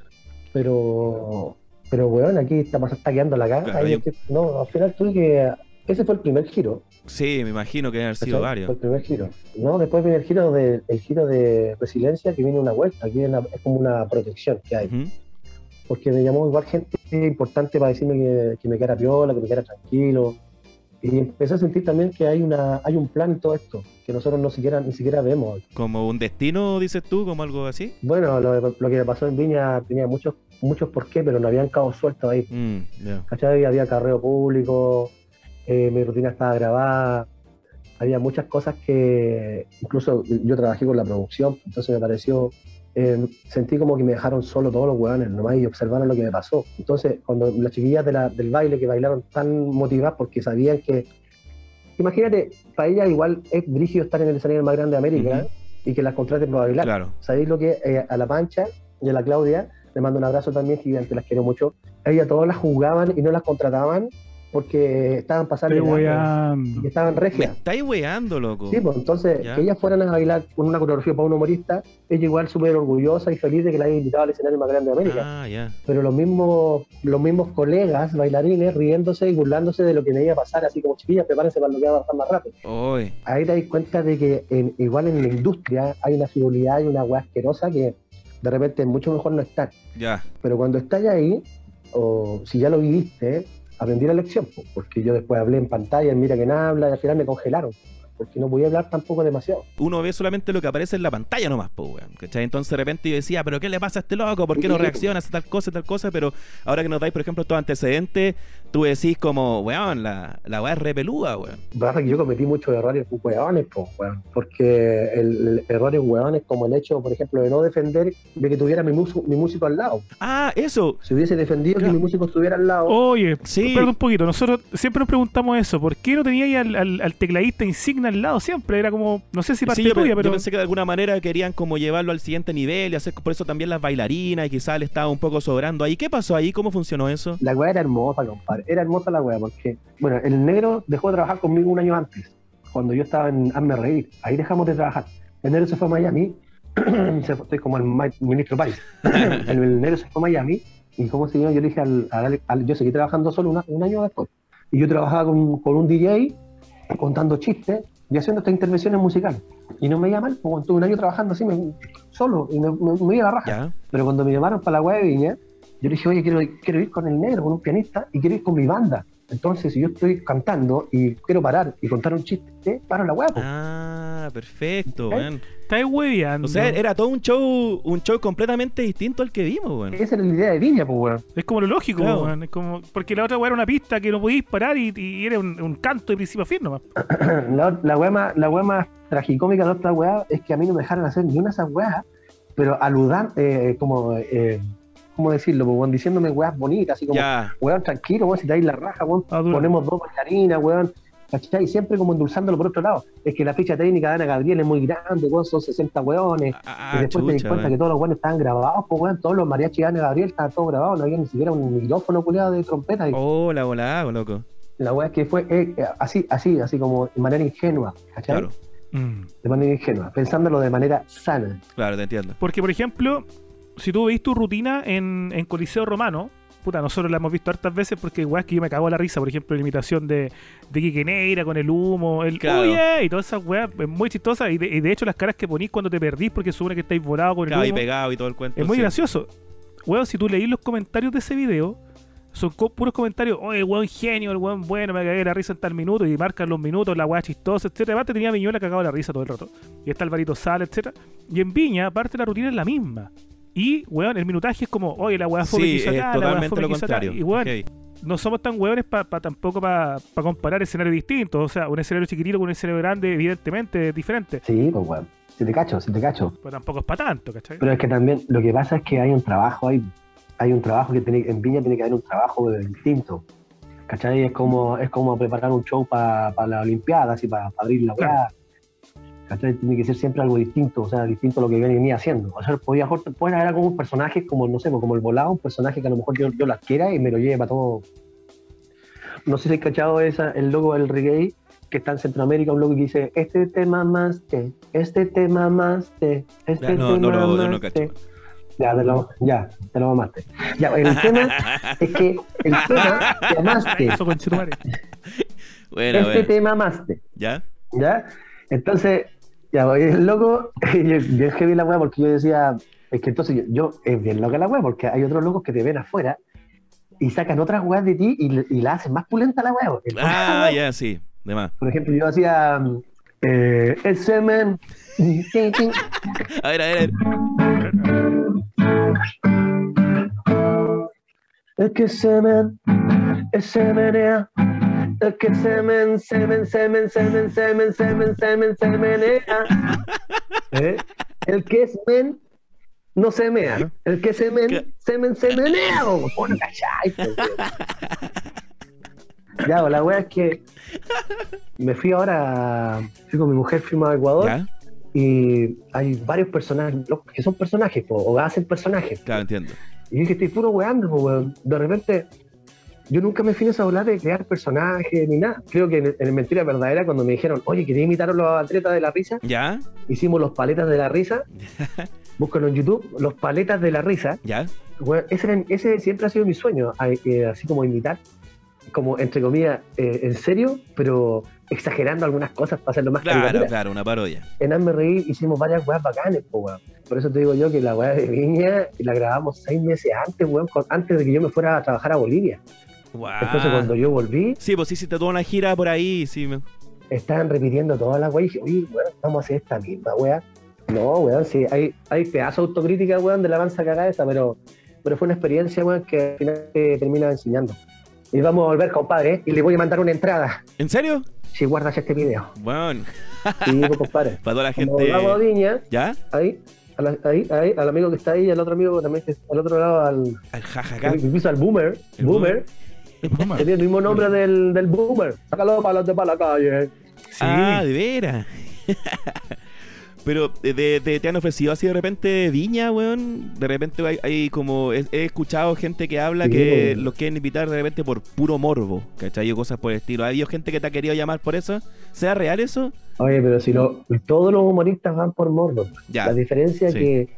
Pero, pero weón, aquí está, está quedando la caga. Claro, no, al final tuve que. Ese fue el primer giro. Sí, me imagino que haber sido ¿cachai? varios. Fue el primer giro. No, después viene el giro de, el giro de resiliencia, que viene una vuelta, que viene una- es como una protección que hay. Porque me llamó igual gente importante para decirme que, que me quedara piola, que me quedara tranquilo. Y empecé a sentir también que hay una hay un plan en todo esto, que nosotros no siquiera, ni siquiera vemos. Como un destino, dices tú, como algo así. Bueno, lo, lo que me pasó en Viña tenía muchos muchos por qué, pero no habían cabos sueltos ahí. Mm. ¿Cachai? Había carreo público, eh, mi rutina estaba grabada, había muchas cosas que incluso yo trabajé con la producción, entonces me pareció, eh, sentí como que me dejaron solo todos los hueones nomás y observaron lo que me pasó. Entonces, cuando las chiquillas de la- del baile que bailaron tan motivadas porque sabían que, imagínate, para ellas igual es brígido estar en el escenario más grande de América y que las contraten para bailar. Claro. ¿Sabéis lo que eh, a la Pancha y a la Claudia? Le mando un abrazo también gigante, las quiero mucho. Ellas todas las jugaban y no las contrataban porque estaban pasando Estoy y estaban Me regias. estáis weando, loco. Sí, pues entonces Ya. que ellas fueran a bailar con una coreografía para un humorista, ella igual súper orgullosa y feliz de que la haya invitado al escenario más grande de América. Ah, ya. Pero los mismos, los mismos colegas bailarines riéndose y burlándose de lo que me iba a pasar, así como chiquillas, prepárense para lo que va a pasar más rápido. Oy. ahí te das cuenta de que en- igual en la industria hay una frivolidad y una hueá asquerosa que de repente es mucho mejor no estar. Ya. Pero cuando estás ahí, o si ya lo viviste, aprendí la lección, po, porque yo después hablé en pantalla, en mira quién habla, y al final me congelaron, porque no podía hablar tampoco demasiado. Uno ve solamente lo que aparece en la pantalla nomás, pues, weón. ¿cachai? Entonces de repente yo decía, ¿pero qué le pasa a este loco? ¿Por qué no reacciona? Hace tal cosa, tal cosa. Pero ahora que nos dais, por ejemplo, estos antecedentes, tú decís como, weón, la, la weá es re peluda, weón. Pasa que yo cometí muchos errores hueones, po, weón, porque el, el- errores hueones como el hecho, por ejemplo, de no defender de que tuviera mi, músico al lado. Ah, eso. Si hubiese defendido Claro. que mi músico estuviera al lado, Oye, Sí. espérate un poquito. Nosotros siempre nos preguntamos eso. ¿Por qué no tenía ahí al, al- al tecladista insignia al lado siempre? Era como, no sé si parte Sí, yo, pero. pensé que de alguna manera querían como llevarlo al siguiente nivel y hacer por eso también las bailarinas y quizás le estaba un poco sobrando ahí. ¿Qué pasó ahí? ¿Cómo funcionó eso? La weá era hermosa, compadre. Era hermosa la weá, porque, bueno, el negro dejó de trabajar conmigo un año antes, cuando yo estaba en Hazme Reír. Ahí dejamos de trabajar. El negro se fue a Miami, se fue- estoy como el ministro País. el, el negro se fue a Miami, y como se llama, yo le dije al, al- al- yo seguí trabajando solo una- un año después. Y yo trabajaba con, con un DJ, contando chistes y haciendo estas intervenciones musicales. Y no me iba mal, porque estuve un año trabajando así, me- solo, y me, me, me iba a la raja. Ya. Pero cuando me llamaron para la web de Viña, yo le dije, oye, quiero, quiero ir con el negro, con un pianista, y quiero ir con mi banda. Entonces, si yo estoy cantando y quiero parar y contar un chiste, paro la web. Ah, perfecto, ¿Eh? weón. Estáis hueveando. O sea, era todo un show, un show completamente distinto al que vimos, weón. Esa era la idea de Viña, pues, weón. Es como lo lógico, Claro. weón, es como, porque la otra weá era una pista que no podíais parar y, y era un, un canto de principio a fin nomás. La, la wea más, la wea más tragicómica de otra weá es que a mí no me dejaron hacer ni una de esas weas, pero aludan, eh, como, eh, ¿cómo decirlo? Pues, weón, diciéndome weas bonitas, así como, Ya. weón, tranquilo, weón, si te dais la raja, weón, Ah, ponemos dos bailarinas, weón, ¿cachai? Y siempre como endulzándolo por otro lado. Es que la ficha técnica de Ana Gabriel es muy grande, weón, son 60 weones. Ah, y después te das chucha, cuenta que todos los weones estaban grabados, pues weón, todos los mariachis de Ana Gabriel estaban todos grabados, no había ni siquiera un micrófono culiado de trompeta. Y Hola, hola, loco. La wea es que fue eh, eh, así, así, así como de manera ingenua, ¿cachai? Claro, Mm. De manera ingenua, pensándolo de manera sana. claro, te entiendo. Porque, por ejemplo, si tú veis tu rutina en, en Coliseo Romano, puta, nosotros la hemos visto hartas veces porque igual es que yo me cago a la risa, por ejemplo, la imitación de, de Quique Neira con el humo, el Claro. oye, y todas esas weas, es muy chistosa. Y de, y de hecho, las caras que ponís cuando te perdís porque supone que estáis volados con el Claro, y humo, pegado y todo el cuento. es muy sí. gracioso. Weón, si tú leís los comentarios de ese video, son co- puros comentarios, oye, el weón genio, el weón bueno, me cagué la risa en tal minuto, y marcan los minutos, la weá chistosa, etcétera. Aparte tenía a Viñuela cagado la risa todo el rato. Y está Alvarito Sala, etcétera. Y en Viña, aparte la rutina es la misma. Y, weón, el minutaje es como, oye, la weá fue que Sí, es acá, la weá totalmente fome lo que hizo acá. contrario. Y, weón, no somos tan weones pa, pa- tampoco para comparar escenarios distintos. O sea, un escenario chiquitito con un escenario grande, evidentemente, es diferente. Sí, pues weón. Si te cacho, si te cacho. Pero tampoco es para tanto, ¿cachai? Pero es que también lo que pasa es que hay un trabajo, hay, hay un trabajo que tiene, en Viña tiene que haber un trabajo distinto. ¿Cachai? Es como, es como preparar un show para la Olimpiada, así para abrir la weá. ¿Cachai? Tiene que ser siempre algo distinto, o sea, distinto a lo que venía haciendo. O sea, podía, pueden haber algunos personajes como, no sé, como el volado, un personaje que a lo mejor yo, yo las quiera y me lo lleve para todo. No sé si has cachado esa, el logo del reggae que está en Centroamérica, un logo que dice, este tema más te, este tema más te, este Ya, no, no tema lo- no más lo cacho. te. Ya, te lo, ya, te lo mamaste. Ya, el tema es que el tema te amaste. Eso, conchetumare. Bueno, Este bueno. tema amaste. ¿Ya? ¿Ya? Entonces, ya, oye, el loco, yo, yo heavy la weá porque yo decía, es que entonces yo, yo- es bien loca la weá porque hay otros locos que te ven afuera y sacan otras weas de ti y, y la hacen más pulenta la porque- Ah, ya, sí. De más. Por ejemplo, yo hacía eh, el semen. A ver, a ver, a ver. El que semen, el semenea. El que semen, semen, semen, semen, semen, semen, semen, semenea. ¿Eh? El que es men, no semea. El que semen, semen, semenea. po, po, no cachai, po, weón. Ya, pues, la wea es que me fui ahora, fui con mi mujer, fuimos a Ecuador ¿Ya? y hay varios personajes, que son personajes, po, o hacen personajes. Claro, entiendo. Y dije, estoy puro weando, po, weón. De repente, yo nunca me fui a hablar de crear personajes ni nada. Creo que en, en Mentira Verdadera, cuando me dijeron, oye, ¿quería imitar a los atletas de la risa? ¿Ya? Hicimos los paletas de la risa. Búscalo en YouTube, los paletas de la risa. ¿Ya? Ese, era- ese siempre ha sido mi sueño, eh, así como imitar, como entre comillas, eh, en serio, pero exagerando algunas cosas para hacerlo más Claro, caricatura. claro, una parodia. En Hazme Reír hicimos varias weas bacanes, po, weón. Por eso te digo yo que la wea de Viña la grabamos seis meses antes, weón, antes de que yo me fuera a trabajar a Bolivia. Entonces cuando yo volví, Sí, pues sí, hiciste toda una gira por ahí, sí. me- estaban repitiendo todas las weas y dije, oye, weón, vamos a hacer esta misma wea. No, weón, sí, hay, hay pedazo de autocrítica, weón, de la avanza cagada esta, pero, pero fue una experiencia, weón, que al final te termina enseñando. Y vamos a volver, compadre, y le voy a mandar una entrada, ¿En serio? si guardas este video. Bueno, Y digo, compadre, para toda la gente. volvamos a Viña, ¿Ya? ahí, a la- ahí, ahí, al amigo que está ahí, al otro amigo también que al otro lado, al, Al jajaja. incluso al boomer, El boomer, Broma. el mismo nombre del, del boomer. Sácalo para los de para la calle. Sí. Ah, de veras. Pero de, de- de- te han ofrecido así de repente viña, weón. De repente hay, hay como. He, he escuchado gente que habla Sí, que weón. los quieren invitar de repente por puro morbo, ¿cachai? O cosas por el estilo. ¿Ha habido gente que te ha querido llamar por eso? ¿Sea real eso? Oye, pero si lo, todos los humoristas van por morbo. Ya. La diferencia sí. que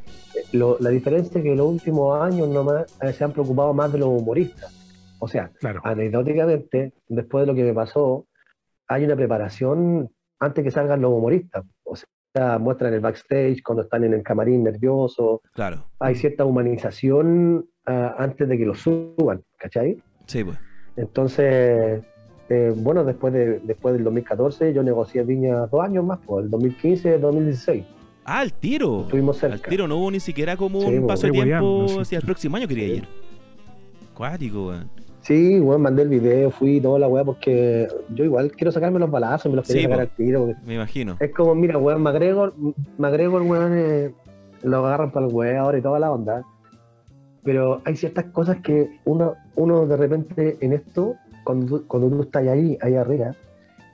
lo, la diferencia es que los últimos años nomás eh, se han preocupado más de los humoristas. O sea, Claro. anecdóticamente, después de lo que me pasó, hay una preparación antes que salgan los humoristas. O sea, muestran el backstage cuando están en el camarín nervioso. Claro. Hay cierta humanización ah, antes de que lo suban, ¿cachai? Sí, pues. Entonces, eh, bueno, después, de, después del 2014 yo negocié Viña dos años más, pues el 2015, 2016. Ah, al tiro. Estuvimos Al cerca. tiro no hubo ni siquiera como Sí, un po. paso de tiempo hueveando, sí. hacia el próximo año quería ir. Cuático, weón. Sí, bueno, mandé el video, fui toda la weá, porque yo igual quiero sacarme los balazos, me los quería Sí, sacar al tiro. Me imagino. es como, mira, weón, McGregor, McGregor, weón, eh, lo agarran para el weón ahora y toda la onda. Pero hay ciertas cosas que uno, uno de repente en esto, cuando cuando tú estás ahí, ahí arriba,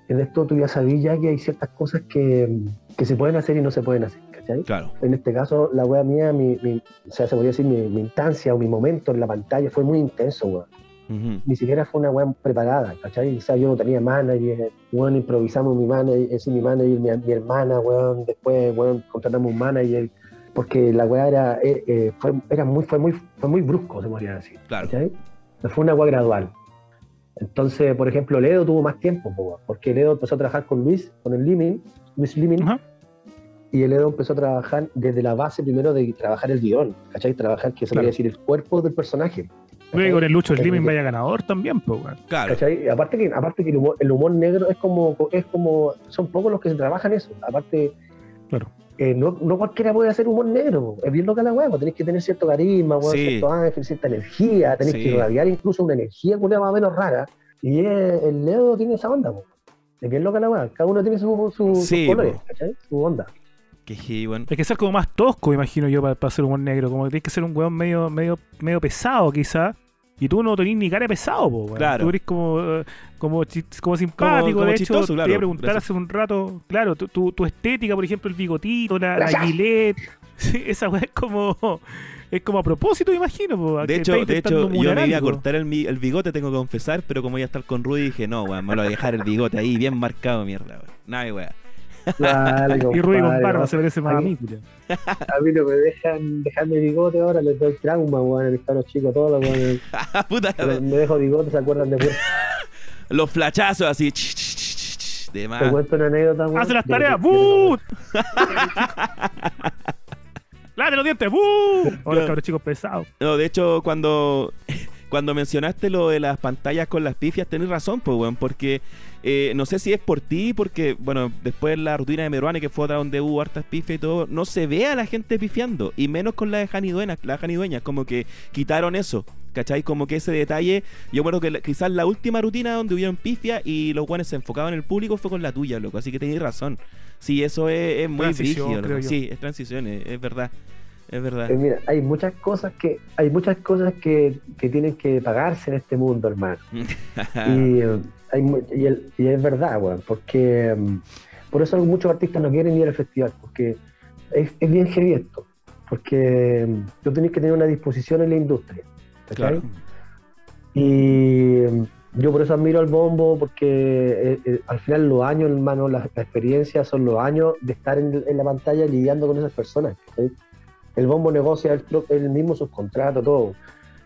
en esto tú ya sabías ya que hay ciertas cosas que, que se pueden hacer y no se pueden hacer, ¿cachai? Claro. En este caso, la wea mía, mi, mi- o sea, se podría decir, mi, mi instancia o mi momento en la pantalla fue muy intenso, weón. Ujú. Ni siquiera fue una wea preparada, ¿cachai? O sea, yo no tenía manager, weón, improvisamos mi manager, ese mi manager, mi, mi hermana, weón, después, weón, contratamos un manager, porque la wea era, eh, eh, fue, era muy, fue muy, fue muy brusco, se podría decir, Claro. ¿cachai? No fue una wea gradual. Entonces, por ejemplo, Ledo tuvo más tiempo, weón, porque Ledo empezó a trabajar con Luis, con el Limin, Luis Limin, Ajá. y el Edo empezó a trabajar desde la base primero de trabajar el guion, ¿cachai? Trabajar, que se Claro. podría decir, el cuerpo del personaje. Luego con el Lucho Slimming que- vaya ganador también, pues, weón. Claro. ¿cachai? Aparte que, aparte que el humor, el humor negro es como, es como, son pocos los que se trabajan eso. Aparte, Claro. eh, no, no cualquiera puede hacer humor negro, es bien loca la hueá, tenés que tener cierto carisma, weón, Sí. cierto ángel, cierta energía, tenés Sí. que irradiar incluso una energía culia más o menos rara. Y eh, el Leo tiene esa onda, po. es bien loca la hueá, cada uno tiene su, su, sus Sí, colores, po. ¿cachai? Su onda. Que weón. Hay que ser como más tosco, imagino yo, para, hacer humor negro. Como que tienes que ser un weón medio, medio, medio pesado, quizá. Y tú no tenés ni cara de pesado, po, weón. Claro. Tú eres como, eh, como, como simpático. como de hecho, chistoso, te claro. iba a preguntar Gracias. hace un rato, claro, tu, tu, tu estética, por ejemplo, el bigotito, la, la gilet. Sí, esa weá es como, es como a propósito, me imagino. Po, De hecho, de hecho yo me iba a cortar el, mi- el bigote, tengo que confesar, pero como iba a estar con Rudy, dije, no, weón, me lo voy a dejar el bigote ahí bien marcado, mierda, weón. Nada, de weón. Y barba no. se parece más a mí. A mí no me dejan dejarme bigote ahora, les doy trauma, weón, a mis caros chicos, todos los weones. Puta, Me me dejo bigote, se acuerdan de pura- los flachazos así, ch, ch, ch, ch, ch, de Te más. cuento una anécdota, weón. ¡Hace las tareas! ¡Buu! ¡Lávate los dientes! ¡Buu! Ahora Claro. cabros chicos pesados. No, de hecho, cuando cuando mencionaste lo de las pantallas con las pifias, tenés razón, pues, weón, porque eh, no sé si es por ti, porque, bueno, después la rutina de Meruane, que fue otra donde hubo hartas pifias y todo, no se ve a la gente pifiando, y menos con la de Janidueña, la Janidueña, como que quitaron eso. ¿Cachai? Como que ese detalle, yo creo que la- quizás la última rutina donde hubieron pifia y los guanes se enfocaban en el público fue con la tuya, loco. Así que tenéis razón. Sí, eso es, es muy yo. Sí, es transición, es, es verdad. Es verdad. Eh, mira, hay muchas cosas que hay muchas cosas que, que tienen que pagarse en este mundo, hermano. Y, hay, mu- y, el- y es verdad, weón, porque mm, por eso muchos artistas no quieren ir al festival, porque es, es bien heavy esto, porque mm, tú tienes que tener una disposición en la industria. Claro. Y mm, yo por eso admiro al bombo, porque eh, eh, al final los años, hermano, la, la experiencia son los años de estar en, en la pantalla lidiando con esas personas. El bombo negocia el, él mismo sus contratos, todo.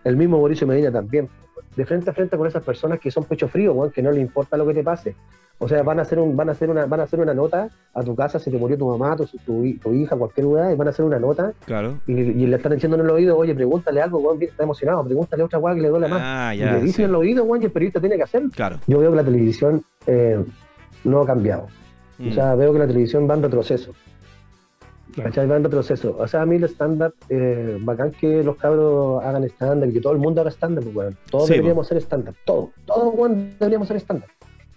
El mismo Mauricio Medina también. De frente a frente con esas personas que son pecho frío, weón, que no le importa lo que te pase. O sea, van a hacer un, van a hacer una, van a hacer una nota a tu casa si te murió tu mamá, tu, tu, hi- tu hija, cualquier lugar, y van a hacer una nota Claro. y, y le están diciendo en el oído, oye, pregúntale algo, weón, está emocionado, pregúntale otra weá que le duele más. Ah, y ya. le dicen sí. en el oído, weón, y el periodista tiene que hacerlo. Claro. Yo veo que la televisión eh, no ha cambiado. Mm. O sea, veo que la televisión va en retroceso. Claro. ¿Cachai? Va en retroceso. O sea, a mí el stand-up, eh, bacán que los cabros hagan stand-up y que todo el mundo haga stand-up, pues, weón. Todos Sí, deberíamos hacer stand-up. Todos, todos, weón, deberíamos hacer stand-up.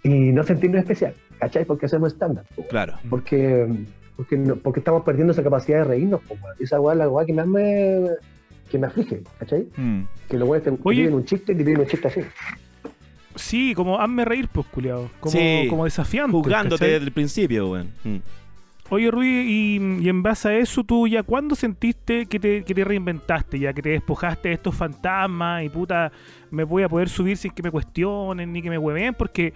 Y no sentirnos especial, ¿cachai? Porque hacemos stand-up. pues, weón. Claro. Porque, porque, no- porque estamos perdiendo esa capacidad de reírnos, pues, weón. Esa weá es la weá que más me, que me aflige, ¿cachai? Mm. Que los weones te, piden un chiste y te piden un chiste así. Sí, como hazme reír, pues, culiado. Como, Sí. como desafiante. Juzgándote ¿cachai? desde el principio, weón. Mm. Oye, Rui, y, y en base a eso, tú ya, ¿cuándo sentiste que te, que te reinventaste? Ya que te despojaste de estos fantasmas y puta, me voy a poder subir sin que me cuestionen ni que me hueven, porque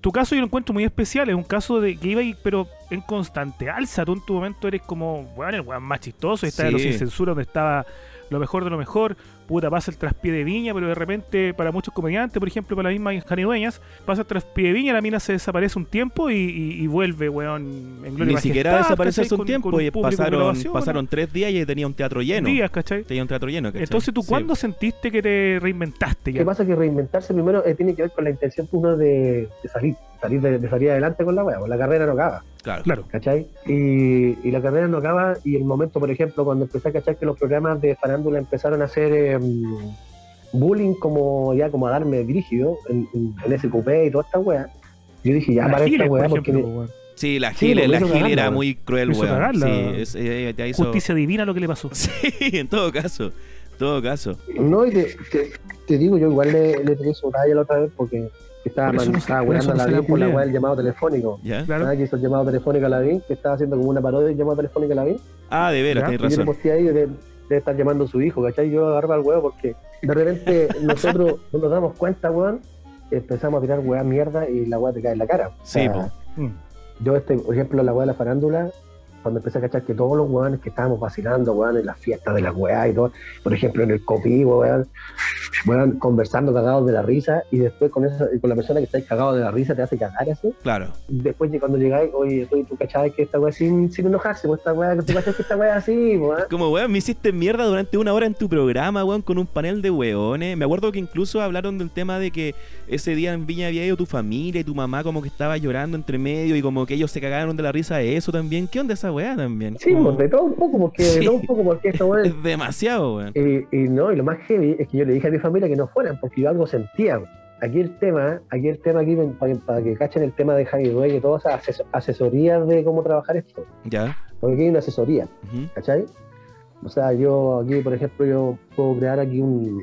tu caso yo lo encuentro muy especial. Es un caso de que iba ahí, pero en constante alza. Tú en tu momento eres como, bueno, el weón más chistoso. Está de los Sí. sin censura, donde estaba lo mejor de lo mejor. Puta, pasa el traspié de viña, pero de repente, para muchos comediantes, por ejemplo, para las mismas canidueñas, pasa el traspié de viña, la mina se desaparece un tiempo y, y- y vuelve, weón, en gloria Ni siquiera ¿cachai? un Con- tiempo con un y pasaron, pasaron tres días y tenía un teatro lleno. días, ¿cachai? Tenía un teatro lleno, ¿cachai? Entonces, ¿tú Sí. cuándo sentiste que te reinventaste ya? ¿Qué pasa? Que reinventarse primero eh, tiene que ver con la intención uno de, de salir, salir de, de salir adelante con la weá. pues La carrera no acaba, Claro. Claro. ¿cachai? Y, y la carrera no acaba y el momento, por ejemplo, cuando empecé a cachar que los programas de farándula empezaron a hacer eh, bullying como ya como a darme dirigido en, en, en SQP y toda esta weá, yo dije, ya La para esta por weá porque... ejemplo. Sí, la Gile, pues, la Gile cagarla, era muy cruel, weón. cagarla. Sí, es- eh, ya hizo- Justicia divina lo que le pasó. Sí, en todo caso. En todo caso. No, y te, te- te digo, yo igual le, le tiré su talla la otra vez porque estaba, eso no estaba a la bien por la weá del llamado telefónico. ¿Ya? Claro. Ah, que hizo el llamado telefónico a la BIN, que estaba haciendo como una parodia del llamado telefónico a la BIN. Ah, de veras, yo le razón. posteé ahí de, de estar llamando a su hijo, ¿cachai? Yo agarro al huevo porque de repente nosotros no nos damos cuenta, weón, empezamos a tirar weá mierda y la weá te cae en la cara. O Sí, sea, po. Mm. Yo, este, por ejemplo, la weá de la farándula, cuando empecé a cachar que todos los weones que estábamos vacilando, weón, en las fiestas de las weá y todo, por ejemplo, en el copivo, weón, weón, conversando cagados de la risa y después con esa, con la persona que está cagado de la risa te hace cagar así. Claro. Después de cuando llegáis, oye, tú, tú cachabas que esta weá sin, sin enojarse, pues esta que tú cachas que esta weá es así, weón. Como, weón, me hiciste mierda durante una hora en tu programa, weón, con un panel de weones. Me acuerdo que incluso hablaron del tema de que ese día en Viña había ido tu familia y tu mamá como que estaba llorando entre medio y como que ellos se cagaron de la risa de eso también. ¿Qué onda esa weá también? Sí, Como- pues, de todo un poco, porque Sí. de todo un poco, porque esta weá Es demasiado, weón. Y, y no, y lo más heavy es que yo le dije a mi familia que no fueran, porque yo algo sentía. Aquí el tema, aquí el tema, aquí para, para que cachen el tema de Javi Dueño y todas esas ases- asesorías de cómo trabajar esto. Ya. Porque aquí hay una asesoría, Ujú. ¿cachai? O sea, yo aquí, por ejemplo, yo puedo crear aquí un,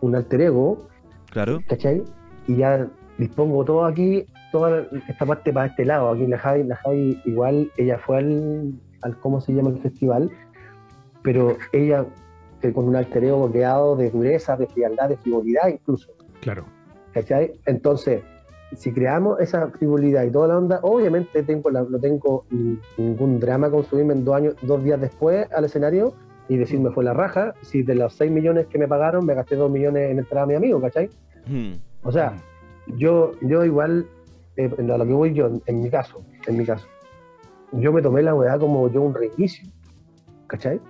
un alter ego, Claro. ¿cachai? Y ya dispongo todo aquí, toda esta parte para este lado. Aquí la Javi, la Javi igual, ella fue al, al ¿cómo se llama el festival? Pero ella eh, con un alter ego creado de dureza, de frialdad, de frivolidad incluso, Claro. ¿cachai? Entonces, si creamos esa frivolidad y toda la onda, obviamente tengo la- no tengo ni- ningún drama con subirme en dos, años, dos días después al escenario y decirme fue la raja, si de los 6 millones que me pagaron me gasté 2 millones en entrar a mi amigo, ¿cachai? Ujú. O sea, yo, yo igual, eh, a lo que voy yo, en mi caso, en mi caso, yo me tomé la weá como yo un reinicio, ¿cachai?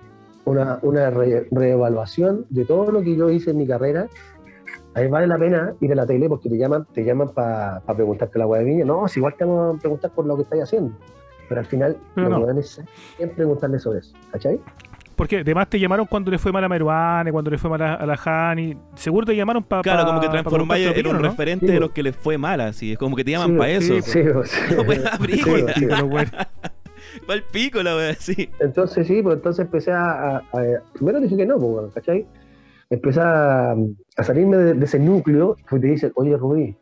Una, una re- reevaluación de todo lo que yo hice en mi carrera ahí vale la pena ir a la tele porque te llaman, te llaman para preguntarte la weá de niña. No, si igual te vamos a preguntar por lo que estáis haciendo. Pero al final, no. van es siempre preguntarle sobre eso, ¿cachai? Porque además te llamaron cuando le fue mal a Meruane, cuando le fue mal a, a la Hani. Seguro te llamaron para. Claro, como que transformáis en un ¿no? referente Sí, de los que les fue mal, así. Es como que te llaman Sí, para sí, eso. Sí, pues, sí. No, pues. Pero bueno. Va el pico la wea, sí. Entonces sí, pues entonces empecé a, a- a- primero dije que no, pues, bueno, ¿cachai? Empecé a, a salirme de, de ese núcleo, que te dicen, oye Rubí,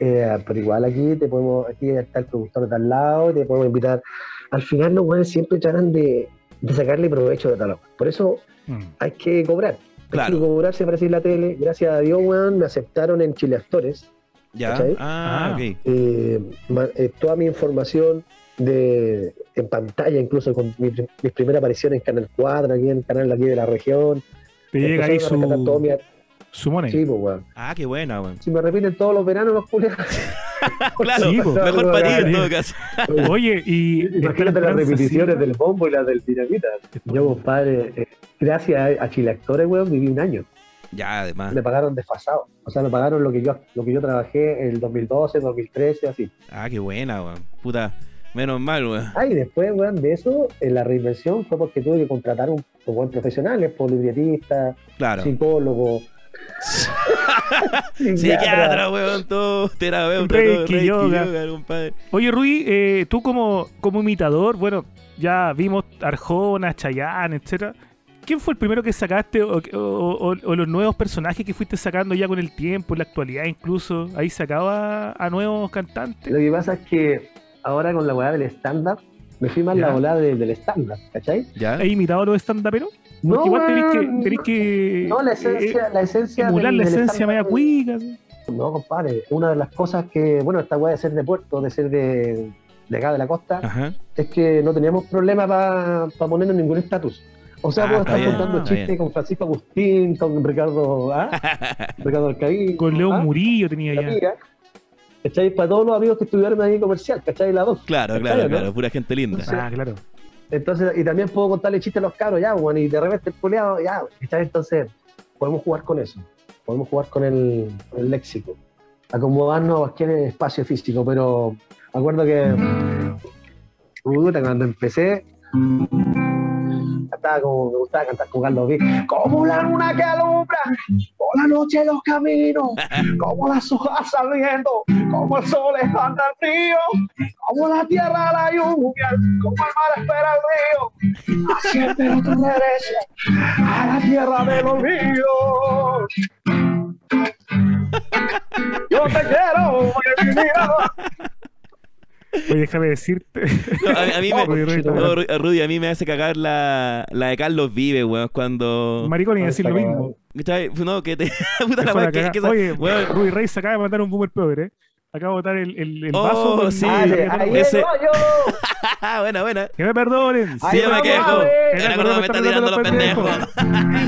eh, pero igual aquí te podemos, aquí está el productor de tal lado, te podemos invitar. Al final los güeyes siempre tratan de, de sacarle provecho de tal. Por eso Mm. hay que cobrar. Claro. Hay que cobrar siempre así en la tele. Gracias a Dios, weón, me aceptaron en Chile Actores. Ya. ¿Cachai? Ah, ok. eh, ma- eh, toda mi información de, en pantalla, incluso con mi, mis primeras apariciones en Canal 4, aquí en el canal de aquí de la región. Te llega ahí todo mi- su money. Sí, pues, weón. Ah, qué buena, weón. Si me repiten todos los veranos los culiados. Claro, Sí, po. mejor para ti en todo caso. Oye, y. Imagínate las repeticiones sí. del bombo y las del dinamita. Yo, compadre, eh, gracias a, a Chile Actores, weón, viví un año. Ya, además. Me pagaron desfasado. O sea, me pagaron lo que yo, lo que yo trabajé en el 2012, 2013, así. Ah, qué buena, weón. Puta, menos mal, weón. Ah, y después, weón, de eso, en la reinvención fue porque tuve que contratar un, un buen profesionales, por libretistas, Claro. psicólogo, Psiquiatra, weón, todo, terapeuta, todo, Reiki, yoga. compadre. Oye, Rui, eh, tú como, como imitador, bueno, ya vimos Arjona, Chayanne, etcétera. ¿Quién fue el primero que sacaste o, o- o- o los nuevos personajes que fuiste sacando ya con el tiempo, en la actualidad incluso? Ahí sacaba a nuevos cantantes. Lo que pasa es que ahora con la weá del stand-up, me fui más Ya. la volada de- del stand-up, ¿cachai? ¿Ya? ¿Has imitado a los stand-uperos? Porque igual tenés que, weón, tenés que No, la eh, esencia, la esencia emular del- la esencia media cuica. ¿sí? No, compadre, una de las cosas que, bueno, esta weá de ser de puerto, de ser de, de acá de la costa, Ajá. es que no teníamos problema para ponernos ningún estatus. O sea, Ah, puedo estar bien, contando chistes con Francisco Agustín, con Ricardo, ¿ah? Ricardo Alcaín. Con León ¿ah? Murillo tenía la ya. Para todos los amigos que estudiaron ahí comercial, ¿cachai? La dos. Claro, ¿cachai, claro, no? claro. Pura gente linda. Ah, claro. Entonces, y también puedo contarle chistes a los cabros, ya, bueno, y de repente el culeado, ya. Entonces, podemos jugar con eso. Podemos jugar con el, con léxico. Acomodarnos a cualquier espacio físico, pero acuerdo que. Cuando empecé. Como, me gustaba cantar con Carlos B. Como la luna que alumbra por la noche los caminos, como las hojas saliendo, como el sol espanta el frío, como la tierra la lluvia, como el mar espera el río. Así espero tu regreso a la tierra del olvido. Yo te quiero, mi vida. Oye, déjame decirte. No, a, a mí me, no, Rudy, a mí me hace cagar la, la de Carlos Vive, weón, cuando... Maricón y decir lo mismo. ¿Cachai? No, que te... Puta la que, que esa- Oye, weón, Rui Rey se acaba de mandar un boomer peor, ¿eh? Acaba de botar el, el, el Oh, vaso. con- sí. Con- ahí ese- yo. Buena, buena. Que me perdonen. Sí, Ahí me quejo. a ver. Era cuando me está tirando los pendejos.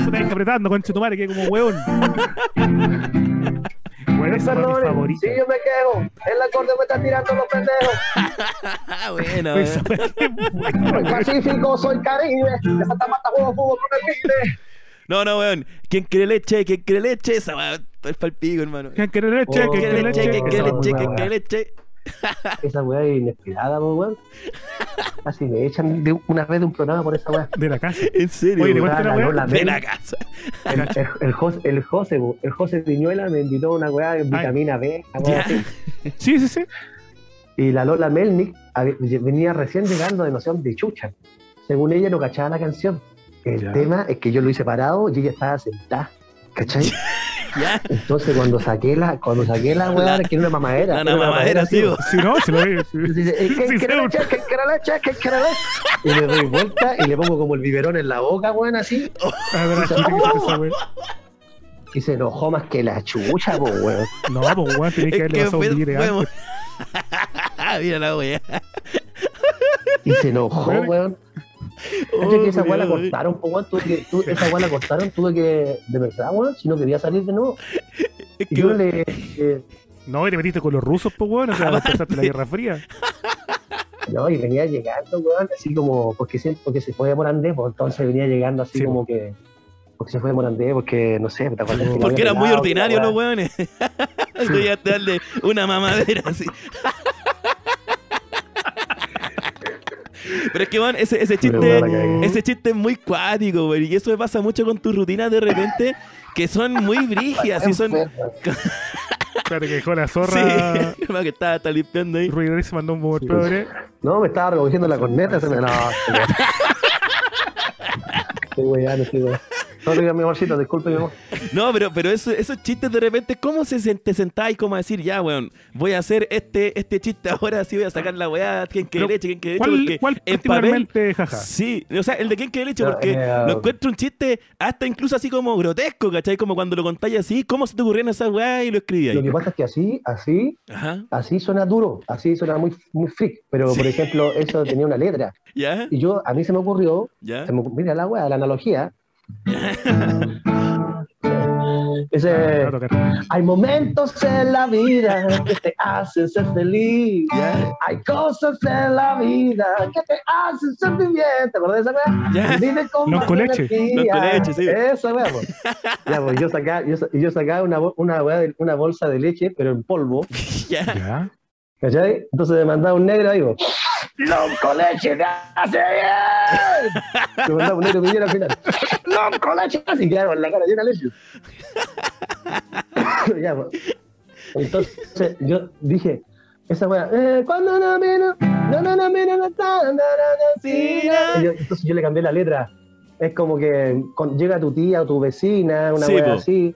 Puta, apretando, concha tu madre, que como hueón. Bueno, esa favorita. Si yo me quejo, el acorde me está tirando los pendejos. Ah, buena, Esa weón. fue- qué buena, Soy weón. Pacífico, soy Caribe. De Santa Marta juego fútbol con el Chile. No, no, weón. ¿Quién quiere leche? ¿Quién quiere leche? Esa weá es pa'l pico, hermano. ¿Quién quiere leche? ¿Quién ¿Quién quiere leche? leche? ¿Quién quiere Esa leche? ¿Quién quiere leche? Esa weá es inesperada, weón. Casi me echan de una vez de un programa por esa weá. De la casa. ¿En serio? Oye, Ah, weá? no, la De la casa. El, el, el José, el José, el José Viñuela me invitó a una weá de vitamina B, así. Sí, sí, sí. Y la Lola Melnick hab- venía recién llegando de noción de chucha. Según ella, no cachaba la canción. El Ya. tema es que yo lo hice parado y ella estaba sentada. ¿Cachai? Ya. Entonces cuando saqué la, cuando saqué la weá, La- que era una mamadera. Una mamadera, sí, po. weón. Si no, se lo sí. Dice, "Eh, ¿qué Sí, sí. Y le doy vuelta y le pongo como el biberón en la boca, weón, así. A ver, aquí te quito esa weá. Y se enojó más que la chucha, po, weón. No, pues weón, tenés que haberle pasado un. Mira la weá. Y se enojó, weón. Cacha que esa weá la Oh, cortaron, po, weón. Tuve que, tu- esa weá la cortaron, tuve que, de verdad, weón, si no quería salir de nuevo. Es Y que, yo le, eh, No, y te metiste con los rusos, pues weón. O sea, empezaste la Guerra Fría. no, y venía llegando, weón, así como, porque, siempre, porque se podía por andés, pues entonces venía llegando así Sí, como que, Porque se fue de Morandé, porque no sé, ¿te acuerdas que me Porque eran muy la los weones. Tú ya te darle una mamadera así. Pero es que, weón, ese, ese chiste, ese chiste es muy cuático, weón. Y eso me pasa mucho con tus rutinas de repente, que son muy brígidas y son. Espérate que dejó la zorra. Sí, que está, está limpiando ahí. Ruido se mandó un buen progre. No, me estaba recogiendo la corneta, se me... No, Estoy weyando, estoy weyando. No, diga, mi amorcito, disculpe, mi amor. No, pero, pero eso- esos chistes de repente, ¿cómo se te sentáis como a decir, ya, weón, voy a hacer este, este chiste ahora, sí voy a sacar la weá, quien que leche, quien que leche, ¿Cuál, porque cuál en papel... jaja? Sí, o sea, el de quien que leche, porque eh, lo encuentro un chiste hasta incluso así como grotesco, ¿cachai? Como cuando lo contáis así, ¿cómo se te ocurrieron esas weá y lo escribí Lo que pasa es que así, así, Ajá, así suena duro, así suena muy, muy freak. Pero, por ejemplo, eso tenía una letra. ¿ya? Y yo, a mí se me ocurrió, ¿Ya? se me, ocurrió- mira la weá, la analogía. Ese, Va a tocar. hay momentos en la vida que te hacen ser feliz. ¿Ya? Hay cosas en la vida que te hacen sentir bien. ¿Te acuerdas de esa weá? Ya. Vive con Los coleches. Los coleches, sí. Eso, weá. Ya, pues yo sacaba, yo, yo sacaba una, una, una bolsa de leche, pero en polvo. ¿Ya? Ya. ¿Cachai? Entonces me mandaba un negro ahí, po. ¡Lonco leche te hace bien! Me mandaba un negro millón al final. ¡Lonco leche! Y quedaba con la cara llena de leche. ya, pues. Entonces yo dije, esa weá, eh, cuando no miro, no, no, no miro, no está, no, no, no, no. Entonces yo le cambié la letra. Es como que con- llega tu tía o tu vecina, una Sí, weá po. así.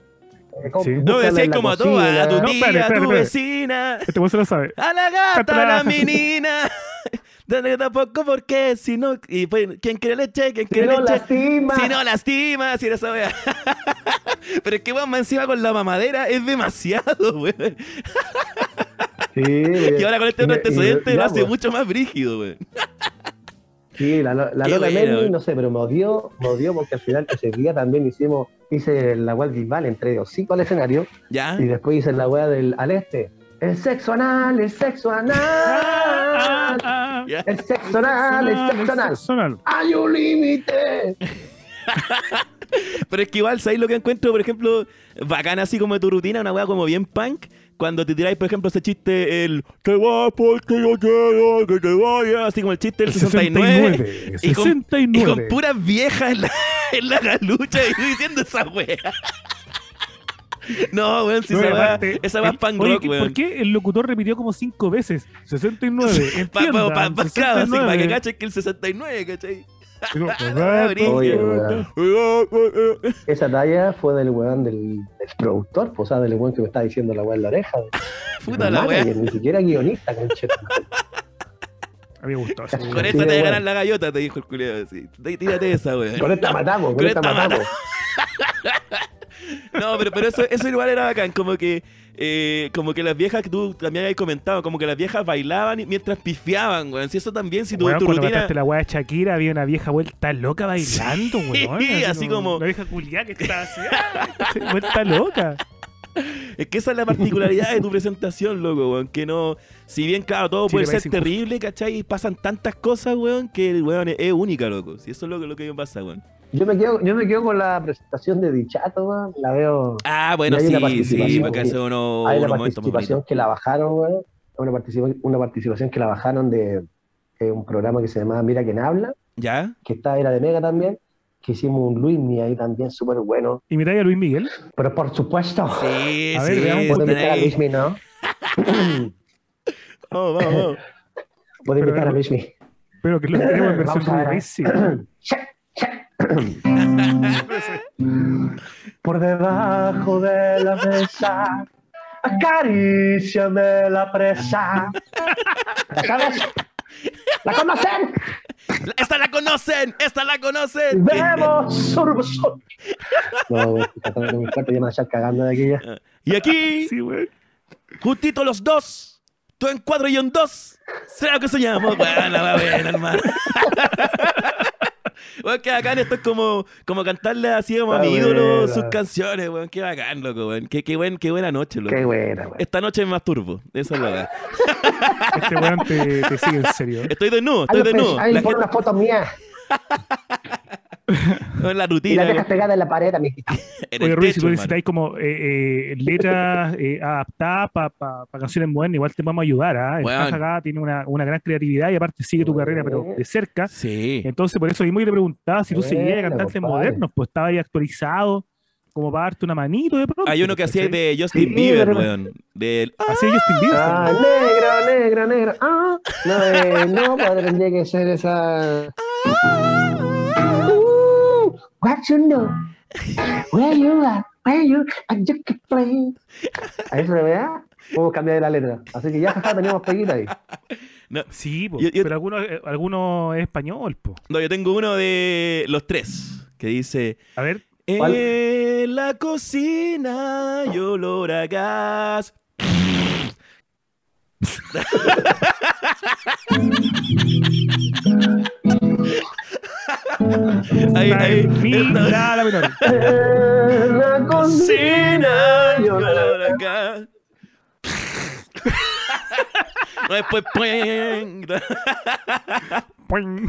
eh, Sí. No, No en decís como a tu, a tu No, tía, espérate, a tu vecina, Este weón se lo sabe. a la gata, a la menina. Tampoco porque si no, y pues, ¿quién quiere leche? ¿Quién Si quiere no leche? lastima. Si no lastima, si no esa wea. Pero es que weón, encima con la mamadera es demasiado, weón. Sí. Y ahora con este antecedente lo hace mucho más brígido, weón. Sí, la, la Qué Lola bueno, weón. no sé, pero me odió, me odió porque al final ese día también hicimos, hice la web Bisbal, entré los cinco al escenario ¿Ya? y después hice la wea del al este. El sexo anal, el sexo anal, ¿Ya? el sexo anal, el sexo anal. sexo anal. Hay un límite. Pero es que igual, ¿sabéis lo que encuentro? Por ejemplo, bacán así como de tu rutina, una weá como bien punk. Cuando te tiráis, por ejemplo, ese chiste, el Te vas porque yo quiero que te vayas, así como el chiste del 69. 69. Y con, 69. y con puras viejas en la, en la galucha y tú diciendo esa wea. No, weón, si No, esa esa weá es punk oye, rock, ¿qué- weón. ¿Por qué el locutor repitió como cinco veces? 69. Pa, pa, Entiendan, pa, pa- claro, así, para que 69. cachen que el 69, ¿cachai? Digo, Oye, weón. Esa talla fue del weón del, del productor, pues, o sea, del weón que me estaba diciendo la weá en la oreja. Puta la wea. Ni siquiera guionista, concheta. A mí me gustó. Con weón. esta Sí, te weón. ganar la gallota, te dijo el culiado. Tírate esa, weón. Con esta matamos, con, Con esta, esta matamos. No, pero, pero eso, eso igual era bacán, como que, eh, como que las viejas que tú también habías comentado, como que las viejas bailaban y- mientras pifiaban, weón. Si eso también, si tu, Weón, tu cuando rutina. mataste la weá de Shakira, había una vieja vuelta loca bailando, weón. así como- Una vieja culiada que estaba así, ¡ay! vuelta loca. Es que esa es la particularidad de tu presentación, loco, weón. Que no. Si bien, claro, todo Sí, puede le ser parece injusto. terrible, ¿cachai? Y pasan tantas cosas, weón, que weón es, es única, loco. Si eso es lo que, lo que me pasa, weón. Yo me, quedo, yo me quedo con la presentación de Dichato, weón. La veo. Ah, bueno, Y sí, sí, porque hace uno, Hay una unos momentos muy participación bonitos. que la bajaron, weón. Una participación, una participación que la bajaron de eh, un programa que se llamaba Mira quién habla, ¿Ya? que está, era de Mega también, que hicimos un Luismi ahí también súper bueno. ¿Imitáis a Luis Miguel? Pero por supuesto, Sí, A ver, sí, veamos, puedo están imitar a ahí. Luismi, ¿no? Vamos, vamos, vamos. Puedo Pero- imitar a Luismi. Pero que lo queremos en versión durísima. Por debajo de la mesa, acaríciame la presa. ¿La sabes? ¿La conocen? ¡Esta la conocen! ¡Esta la conocen! ¡Vemos! Sorbo. No, güey, ya me cagando de aquí ya. Y aquí, Sí, justito los dos, tú en cuatro y yo en dos, será lo que soñamos. Bueno, va bien, hermano. Weón, qué bacán, esto es como, como cantarle así como a mi ídolo sus canciones, weón. Qué bacán, loco, weón. Qué, qué, buen, qué buena noche, loco. Qué buena, güey. Esta noche me masturbo, eso es lo que Este weón te, te sigue en serio. Estoy desnudo, Ahí, estoy desnudo. ahí La pon gente- una foto mía. No es la Y la rutina. dejas pegada en la pared, en Oye, Ruiz, si tú necesitáis como eh, eh, letras eh, adaptadas para canciones modernas, igual te vamos a ayudar. ¿ah? El acá tiene una, una gran creatividad y aparte sigue tu carrera, pero de cerca. Sí. Entonces, por eso mismo yo te preguntaba si tú seguías de cantantes modernos, pues estaba ahí actualizado, como para darte una manito de pronto. Hay uno que hacía de Justin Sí, Bieber, weón. Del. Así Justin Bieber. Ah, negro, negro, negro. Ah, no, eh, no, padre, tendría que ser esa. Uh, what you know? Where you are? Where you are? You can play. Ahí se vea. Podemos cambiar la letra. Así que ya teníamos peguita ahí. No, Sí, po, Yo- yo- pero alguno, eh, alguno es español, po. no, yo tengo uno de los tres que dice. A ver, ¿Cuál? En la cocina y olor a gas. ahí, la ahí. mi, la, la menor. En la Cocina yo- olor a gas. No, después. ¡puing! Puing.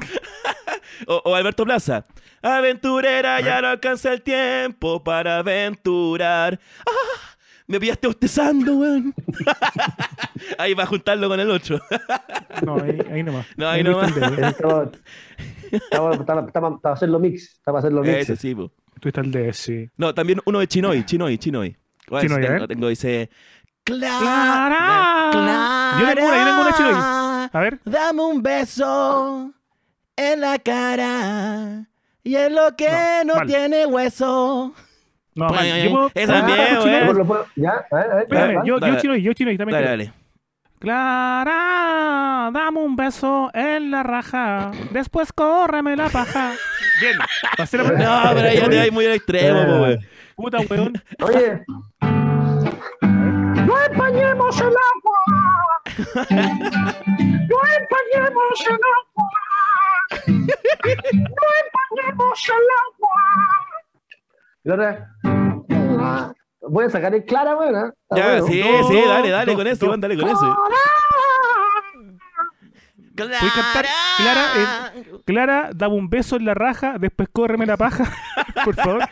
O, o Alberto Plaza. Aventurera, ya no alcanza el tiempo para aventurar. ¡Ah! Me pillaste bostezando, weón. ahí va a juntarlo con el otro. No, ahí, ahí nomás. No, ahí nomás. Estaba, para hacerlo mix. Estaba para hacerlo mix. Ese sí, po. Tuviste el sí. No, también uno de Chinoy, Chinoy, Chinoy. Bueno, Chinoy, tengo, ver. tengo, dice. Clara, Clara. Yo tengo una, yo tengo una Chinoy. A ver. Dame un beso en la cara. Y es lo que No, tiene hueso. No, Pues, mal. Yo puedo- esa ¿puedo bien, cantar weón. chileno? ¿Lo puedo? ¿Ya? A ver, a ver. Espérame, ¿va? yo, Dale. yo chino, yo chino, también Dale, dale. Clara, dame un beso en la raja. Después córreme la paja. Bien. Pasé la No, pero ahí ya te vas muy al extremo, po, weón. Puta, weón. Oye, No empañemos el agua. No empañemos el agua. No empañemos el agua. Y la otra. Voy a sacar el clara, weón. ¿eh? Ya, bueno. sí, sí, dale, dale con eso. Iván, dale con eso. ¿Puedes cantar? Clara, eh, Clara, dame un beso en la raja. Después córreme la paja. Por favor.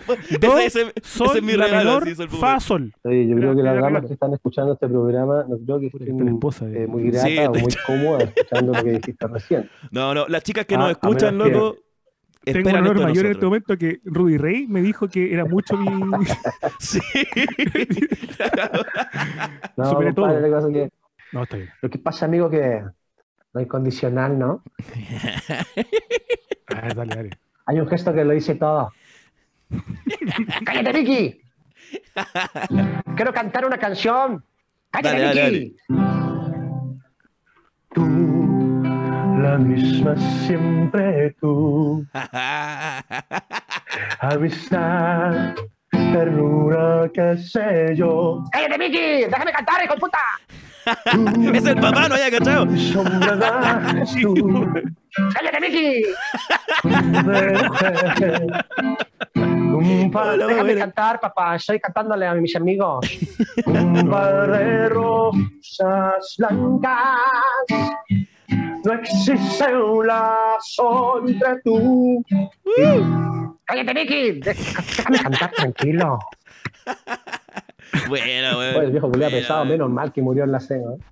Do, Ese, ese- sol, ese es mi la regalo, menor, sí, sol, fa, sol. Oye, yo creo que las damas que están escuchando este programa, no creo que estén esposa de- eh, muy gratas Sí, o muy cómodas escuchando lo que dijiste recién. No, no, las chicas que Ah, nos escuchan, loco, Tengo un honor mayor en este momento que Rudy Rey me dijo que era mucho mi. Sí. No, Superé compadre, todo. lo que No, está bien. lo que pasa, amigo, que no hay condicional, ¿no? A ver, dale, dale. Hay un gesto que lo dice todo. ¡Cállate, Vicky! Quiero cantar una canción. ¡Cállate, Dale, dale, Vicky! Tú, la misma siempre tú. Amistad, ternura, qué sé yo. ¡Cállate, Vicky! ¡Déjame cantar, hijo de puta! es el papá, no haya cachado. Sombra tú. ¡Cállate, mujer. Un par- Hola, Déjame cantar, papá. Estoy cantándole a mis amigos. Un par de rosas blancas. No existe un lazo entre tú. ¡Cállate, Vicky! Déjame cantar tranquilo. Bueno, Oye, el weón. viejo culiao Bueno, pesado, menos mal que murió en la cena. ¿eh?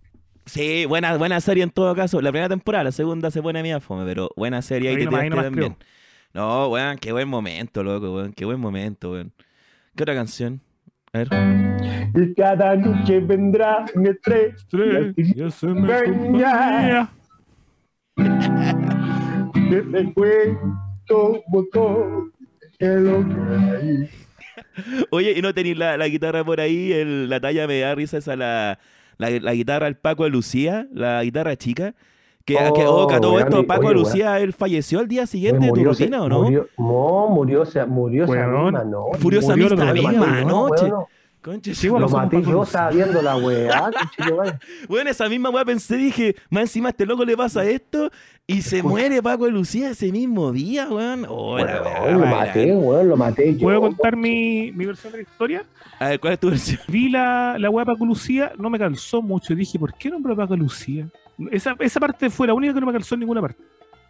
Sí, buena, buena serie en todo caso. La primera temporada, la segunda se pone media fome, pero buena serie ahí Ahí tiraste nomás también. No, weón, qué buen momento, loco, weón. Qué buen momento, weón. ¿Qué otra canción? A ver. Y cada noche vendrá un estrés. Tres, ya se me. Que te cuento botón. Que lo que hay. Oye, ¿y no tenéis la, la guitarra por ahí? El- la talla me da risa esa, la, la, la guitarra del Paco de Lucía, la guitarra chica. Que, Oh, que oh, que todo esto, Paco oye, Lucía, él falleció al día siguiente de tu rutina, ¿o no? Murió, no, murió, se- murió esa misma noche. Misma, noche. Conche, Sí, bueno, Lo maté yo, estaba viendo la weá. Bueno, esa misma weá pensé, dije, más encima a este loco le pasa esto y se muere Paco de Lucía ese mismo día, weón. Oh, weá, lo weá. maté, weón, lo maté yo. ¿Puedo contar mi, mi versión de la historia? A ver, ¿cuál es tu versión? Vi la, la weá Paco Lucía, no me calzó mucho. Dije, ¿por qué nombró Paco Lucía? Esa, esa parte fue la única que no me calzó en ninguna parte.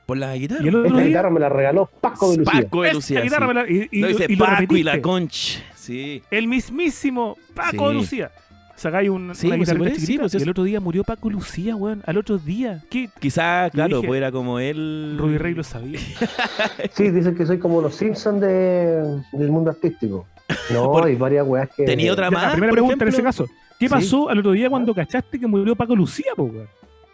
Por la guitarra. Y el otro Esta día, guitarra me la regaló Paco de Lucía. Paco de esta Lucía. guitarra sí. me la- y, y- No dice y Paco y la conch. Sí. El mismísimo Paco Sí. Lucía. Sacáis un, Sí, una pues, sí, chiquitita pues, y es- el otro día murió Paco Lucía, weón. Al otro día. ¿Qué? Quizás, claro, dije, pues era como él. Ruby Rey lo sabía. Sí, dicen que soy como los Simpsons de, del mundo artístico. No, Por- hay varias weas que. Tenía otra Ya, más. la primera por pregunta en ejemplo? ese caso. ¿Qué Sí. pasó al otro día cuando cachaste que murió Paco Lucía, po, weón?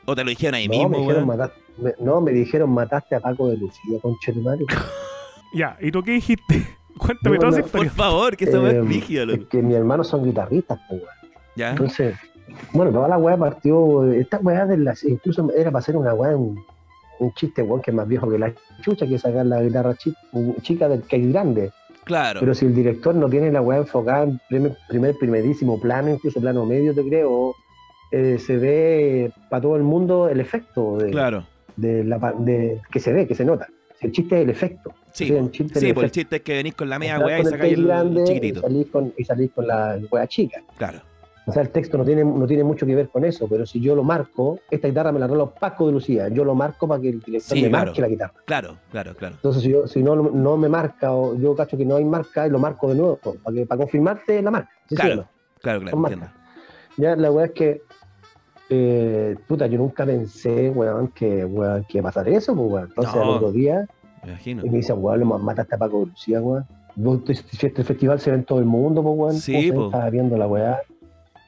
O te lo dijeron ahí No, me mismo, dijeron weón. matar- me- no, me dijeron mataste a Paco de Lucía, conchetumare. Ya, ¿y tú qué dijiste? Cuéntame No, toda esa Por favor, que weá Eh, Es loco. que mis hermanos son guitarristas, pues, weón. ¿Ya? Entonces, bueno, toda la weá partió. Esta weá de las. Incluso era para hacer una weá, un, un chiste, weón, que es más viejo que la chucha, que es sacar la guitarra chi- chica del que es grande. Claro. Pero si el director no tiene la weá enfocada en primer, primer, primerísimo plano, incluso plano medio, te creo, eh, se ve para todo el mundo el efecto de, Claro. de la, pa- de, que se ve, que se nota. Si el chiste es el efecto. Sí, Sí, po. un chiste sí de pues el chiste es que venís con la media weá y sacáis pez el grande chiquitito. Y salís con, y salís con la weá chica. Claro. O sea, el texto no tiene, no tiene mucho que ver con eso, pero si yo lo marco, esta guitarra me la regaló Paco de Lucía, yo lo marco para que el director Sí, me claro. marque la guitarra. Claro, claro, claro. Entonces, si, yo, si no, no me marca o yo cacho que no hay marca, y lo marco de nuevo, para, que, para confirmarte la marca. ¿sí, sí o Claro, no? claro, claro. Ya la weá es que, eh, puta, yo nunca pensé, weón, que, weón, que iba a pasar eso, pues, weón. Entonces, No. al otro día, Me imagino. y me dicen, weón, lo mataste a Paco de Lucía, weón. Este festival se ve en todo el mundo, pues, weón. Sí, po. Estaba viendo la weá.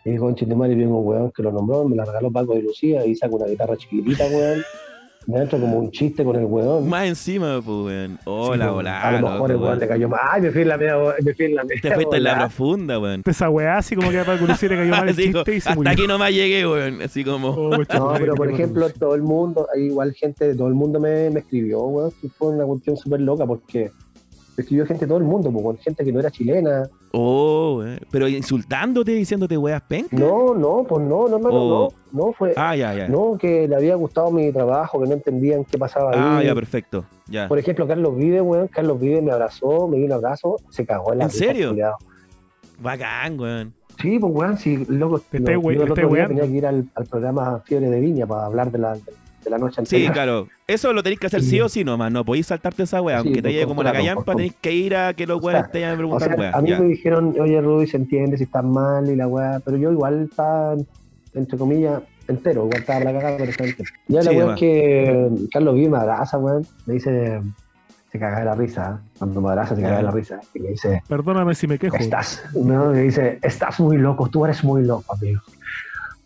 Y madre, viene un weón que lo nombró, me la regaló Paco de Lucía y saca una guitarra chiquitita, weón. Me entra como un chiste con el weón. Más encima, pues, weón. Hola, Sí, hola. A lo mejor el weón le cayó mal. Ay, me fui en la media, me fui en la media. Te fuiste en la profunda, weón. Esa weá así como que a Paco Lucía le cayó mal el Así como, chiste y se hasta murió. aquí nomás llegué, weón. Así como. Oh, No, pero por ejemplo, todo el mundo, hay igual gente de todo el mundo me, me escribió, weón. Fue una cuestión súper loca porque escribió gente de todo el mundo, weón, gente que no era chilena. Oh, weón. Pero insultándote, diciéndote weas penca. No, no, pues no, no, hermano, Oh. no. No, fue. Ah, ya, ya. No, que le había gustado mi trabajo, que no entendían qué pasaba ahí. Ah, ya, perfecto. Ya. Por ejemplo, Carlos Vive, weón, Carlos Vive me abrazó, me dio un abrazo, se cagó en la ¿En serio? culiao. Bacán, weón. Sí, pues weón, sí, loco, Te no, we- el otro día tenía que ir al, al programa Fiebre de Viña para hablar de la, la noche Sí, anterior. claro. Eso lo tenéis que hacer sí o sí nomás. No podéis saltarte esa wea. Sí, Aunque te llegue como la callampa, tenéis que ir a que los weones te vayan a O sea, a mí Ya. me dijeron, oye Rudy, se entiende si estás mal y la weá, pero yo igual estaba, entre comillas, entero, igual estaba la cagada, pero estaba entero. Ya la Sí, weá es que Carlos Vive me abraza, weón, me dice, se caga de la risa, cuando me abraza se caga de la risa, y me dice, Perdóname si me quejo. estás, no, me dice, estás muy loco, tú eres muy loco, amigo.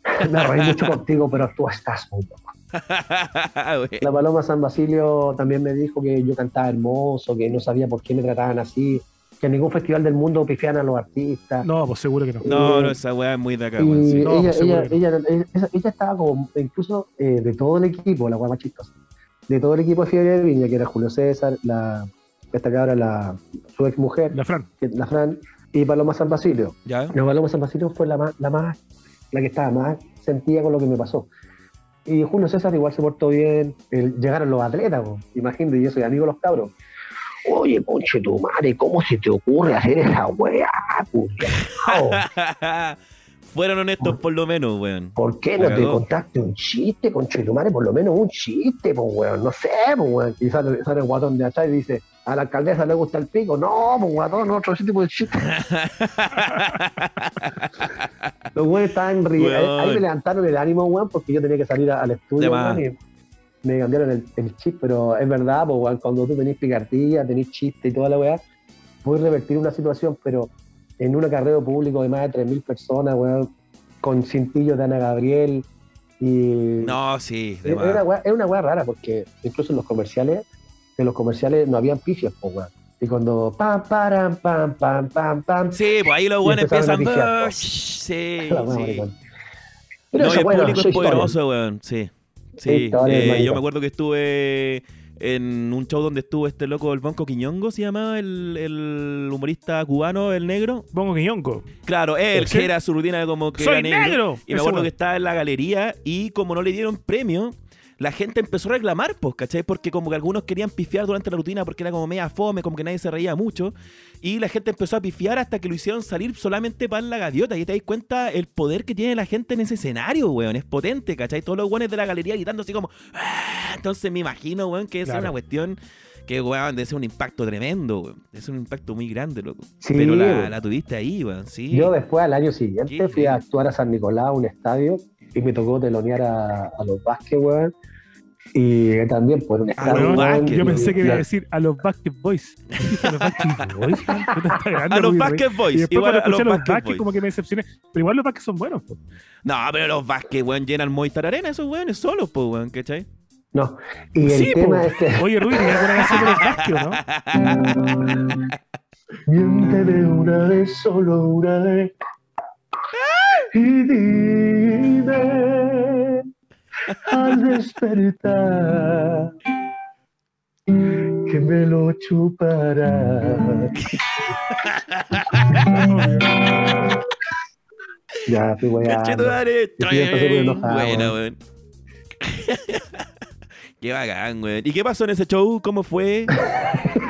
Me reí mucho contigo, pero tú estás muy loco. La Paloma San Basilio también me dijo que yo cantaba hermoso, que no sabía por qué me trataban así, que en ningún festival del mundo pifian a los artistas. No, pues seguro que no. No, no, esa wea es muy de acá, Y weón. sí. No, ella, ella, que no. ella, ella, ella estaba como, incluso eh, de todo el equipo, la guapa chistosa, de todo el equipo de Fiebre de Viña, que era Julio César, la, esta cabra, la, su ex mujer, La Fran. la Fran, y Paloma San Basilio. Ya. La Paloma San Basilio fue la más, la más, la que estaba más sentida con lo que me pasó. Y Julio César igual se portó bien, el- llegaron los atletas, po. imagínate, y yo soy amigo de los cabros. Oye, conche tu madre, ¿cómo se te ocurre hacer esa weá? Fueron honestos por lo menos, weón. ¿Por qué no te contaste un chiste, conche tu madre? Por lo menos un chiste, pues weón, no sé, pues weón. Y sale, sale el guatón de atrás y dice, a la alcaldesa le gusta el pico. No, pues guatón, no, otro tipo de chiste. Los weones estaban riendo. Ahí me levantaron el ánimo, weón, porque yo tenía que salir a- al estudio, weón, y me cambiaron el, el chip, pero es verdad, pues weón, cuando tú tenés picardía, tenés chiste y toda la weá, puedes revertir una situación, pero en un acarreo público de más de 3.000 personas, weón, con cintillos de Ana Gabriel y... No, sí, de es, más. una weá, es una weá rara, porque incluso en los comerciales, en los comerciales no habían pifios, pues weón. Y cuando pam, param, pam, pam, pam, pam, Sí, pues ahí los empezaron empiezan. a pifiar, "Ah, Sí, sí. Pero No, y esa el weá, público es poderoso, weón. Sí. Sí. Historia, Eh, yo me acuerdo que estuve en un show donde estuvo este loco, el Bonco Quiñongo, se llamaba el, el humorista cubano, el negro. Pongo Quiñonco. Claro, él, ¿Sí? que era su rutina como que ¡Soy era negro. negro! Y me acuerdo que estaba en la galería y como no le dieron premio, la gente empezó a reclamar, pues, ¿cachai? Porque como que algunos querían pifiar durante la rutina porque era como media fome, como que nadie se reía mucho. Y la gente empezó a pifiar hasta que lo hicieron salir solamente para la gaviota. Y te das cuenta el poder que tiene la gente en ese escenario, weón. Es potente, ¿cachai? Todos los weones de la galería gritando así como... "Ah". Entonces me imagino, weón, que esa es una cuestión que, weón, debe ser un impacto tremendo, weón. Es un impacto muy grande, loco. Sí, Pero la, tuviste ahí, weón, sí. Yo después, al año siguiente, Qué fui a actuar a San Nicolás, un estadio, y me tocó telonear a, a los Vázquez, weón. Y también por un A estadio. Vázquez, Yo pensé que iba a decir a los Basket Boys. A los Basket Boys. A los Basket. Boys, Y después igual cuando a los escuché a los Basket Basket como que me decepcioné. Pero igual los Basket son buenos. po. No, pero los Vázquez, weón, llenan Movistar Arena, esos weones solos, pues, weón, ¿cachai? No. Y el Sí, po. tema es que. Oye, Rudy, ¿tenías alguna canción de los Basket no? Miénteme una vez, solo una vez. Y dime al despertar que me lo chupará. ya, weá. Pasé por enojado, Buena, weón. Qué bacán, weón. ¿Y qué pasó en ese show? ¿Cómo fue?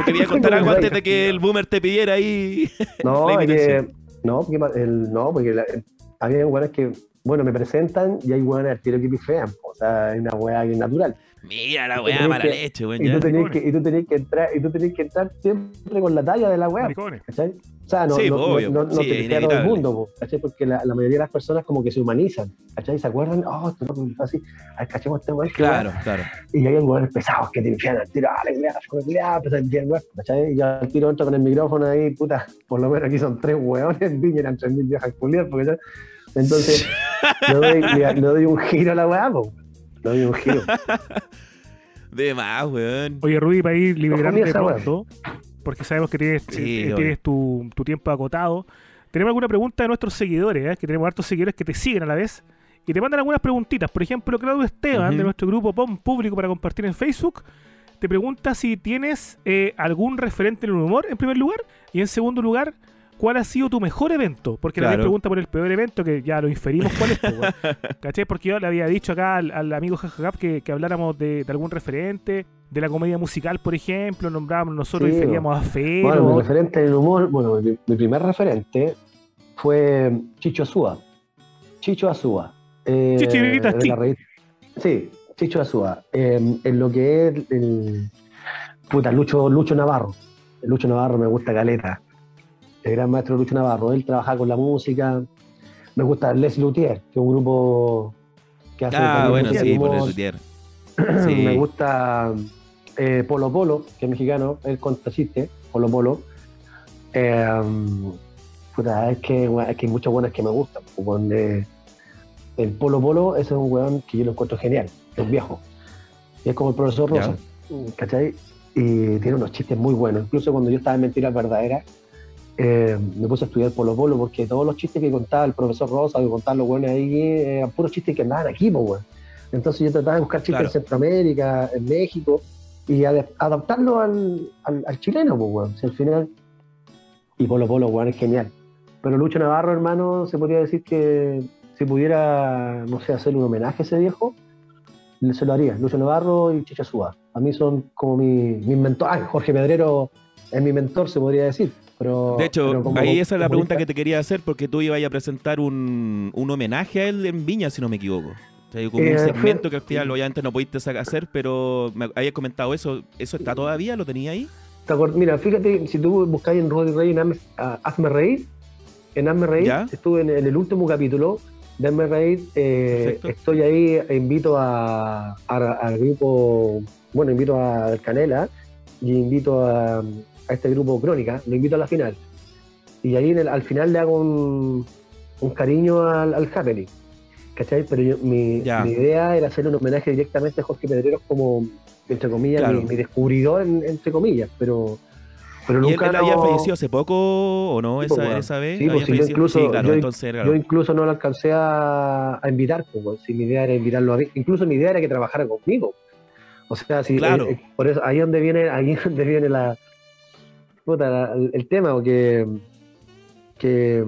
Te quería contar algo antes de que el boomer te pidiera ahí. No, La que, no, porque, el, no, porque la- había weones que, bueno, me presentan y hay weones al tiro que pifean. O sea, hay una weá que es natural. Mira la weá mala que- leche, weón. Y tú, tenías que, y, tú tenías que entrar, y tú tenías que entrar siempre con la talla de la weá. ¿cachai? O sea, no, Sí, no, obvio. no, no Sí, te pifea todo el mundo, ¿cachai? Porque la, la mayoría de las personas como que se humanizan, ¿cachai? Se acuerdan, oh, esto no me así, ay, cachemos este weón. Claro, weá. claro. Y hay weones pesados que te pifian al tiro, dale, weá, weá, pues al tiro, weá, ¿cachai? Y yo al tiro entro con el micrófono ahí, puta, por lo menos aquí son tres weones, eran tres mil viejas culiadas, porque ya- Entonces, le doy, le, le doy un giro a la weá, po. Doy un giro. De más, weón. Oye, Rudy, para ir liberándote esa weá. pronto, porque sabemos que tienes, Sí, eh, tienes tu, tu tiempo acotado. Tenemos alguna pregunta de nuestros seguidores, ¿eh? que tenemos hartos seguidores que te siguen a la vez y te mandan algunas preguntitas. Por ejemplo, Claudio Esteban, Ujú. de nuestro grupo POM Público para compartir en Facebook, te pregunta si tienes eh, algún referente en el humor, en primer lugar, y en segundo lugar, ¿cuál ha sido tu mejor evento? Porque Claro. pregunta por el peor evento, que ya lo inferimos cuál es. weón. ¿Cachai? Porque yo le había dicho acá al, al amigo Jajagap que, que habláramos de, de algún referente, de la comedia musical, por ejemplo, nombrábamos nosotros, Sí, inferíamos a Fero. Bueno, mi referente en el humor, bueno, mi, mi primer referente fue Chicho Azúa. Chicho Azúa. Eh, Chichirita, de sí. la raíz- Sí, Chicho Azúa. Eh, en lo que es el. Puta, Lucho, Lucho Navarro. Lucho Navarro me gusta caleta. El gran maestro Lucho Navarro. Él trabaja con la música. Me gusta Les Luthier, que es un grupo que hace. Ah, bueno, de sí, por el humor. Tutier. Me Sí. gusta eh, Polo Polo, que es mexicano, él contra chiste, Polo Polo. Eh, puta, es que, es que hay muchos buenos que me gustan. pues, weón, eh, el Polo Polo ese es un weón que yo lo encuentro genial, es viejo. Y es como el profesor Ya. Rosa, ¿cachai? Y tiene unos chistes muy buenos. Incluso cuando yo estaba en Mentiras Verdaderas, eh, me puse a estudiar Polo Polo porque todos los chistes que contaba el profesor Rosa, que contaban los buenos ahí, eran puros chistes que andaban aquí, pues, weón. Entonces yo trataba de buscar chistes Claro. en Centroamérica, en México, y adaptarlo al, al, al chileno, pues. Si al final. Y Polo Polo, weón, es genial. Pero Lucho Navarro, hermano, se podría decir que si pudiera, no sé, hacerle un homenaje a ese viejo, se lo haría. Lucho Navarro y Chicha Suba. A mí son como mi, mis mentores. Ah, Jorge Pedrero es mi mentor, se podría decir. Pero, De hecho, pero como ahí esa es la pregunta que te quería hacer porque tú ibas a presentar un, un homenaje a él en Viña, si no me equivoco. O sea, como Eh, un fue- segmento que al final obviamente no pudiste hacer, pero me habías comentado eso. ¿Eso está todavía? ¿Lo tenía ahí? Mira, fíjate, si tú buscáis en Roddy Rey en Hazme, Hazme Reír, en Hazme Reír, ¿Ya? estuve en, en el último capítulo de Hazme Reír, eh, estoy ahí, e invito a, a- al grupo, bueno, invito a Canela y invito a, a este grupo Crónica, lo invito a la final. Y ahí el- al final le hago un, un cariño al, al Happening. ¿Cachai? Pero yo- mi, idea era hacerle un homenaje directamente a Jorge Pedreros como, entre comillas, Claro. mi, mi descubridor, en- entre comillas, pero, pero ¿Y él, nunca había fallecido hace poco o no? Sí, esa, pues, esa vez. Sí, pues, ¿Había sí, yo incluso- Sí, claro, yo- entonces, claro. Yo incluso no lo alcancé a, a invitar, pues, si mi idea era invitarlo a mí. Incluso mi idea era que trabajara conmigo. O sea, si, Claro. eh, eh, por eso ahí donde viene, ahí donde viene la, puta, la- el, tema, porque que,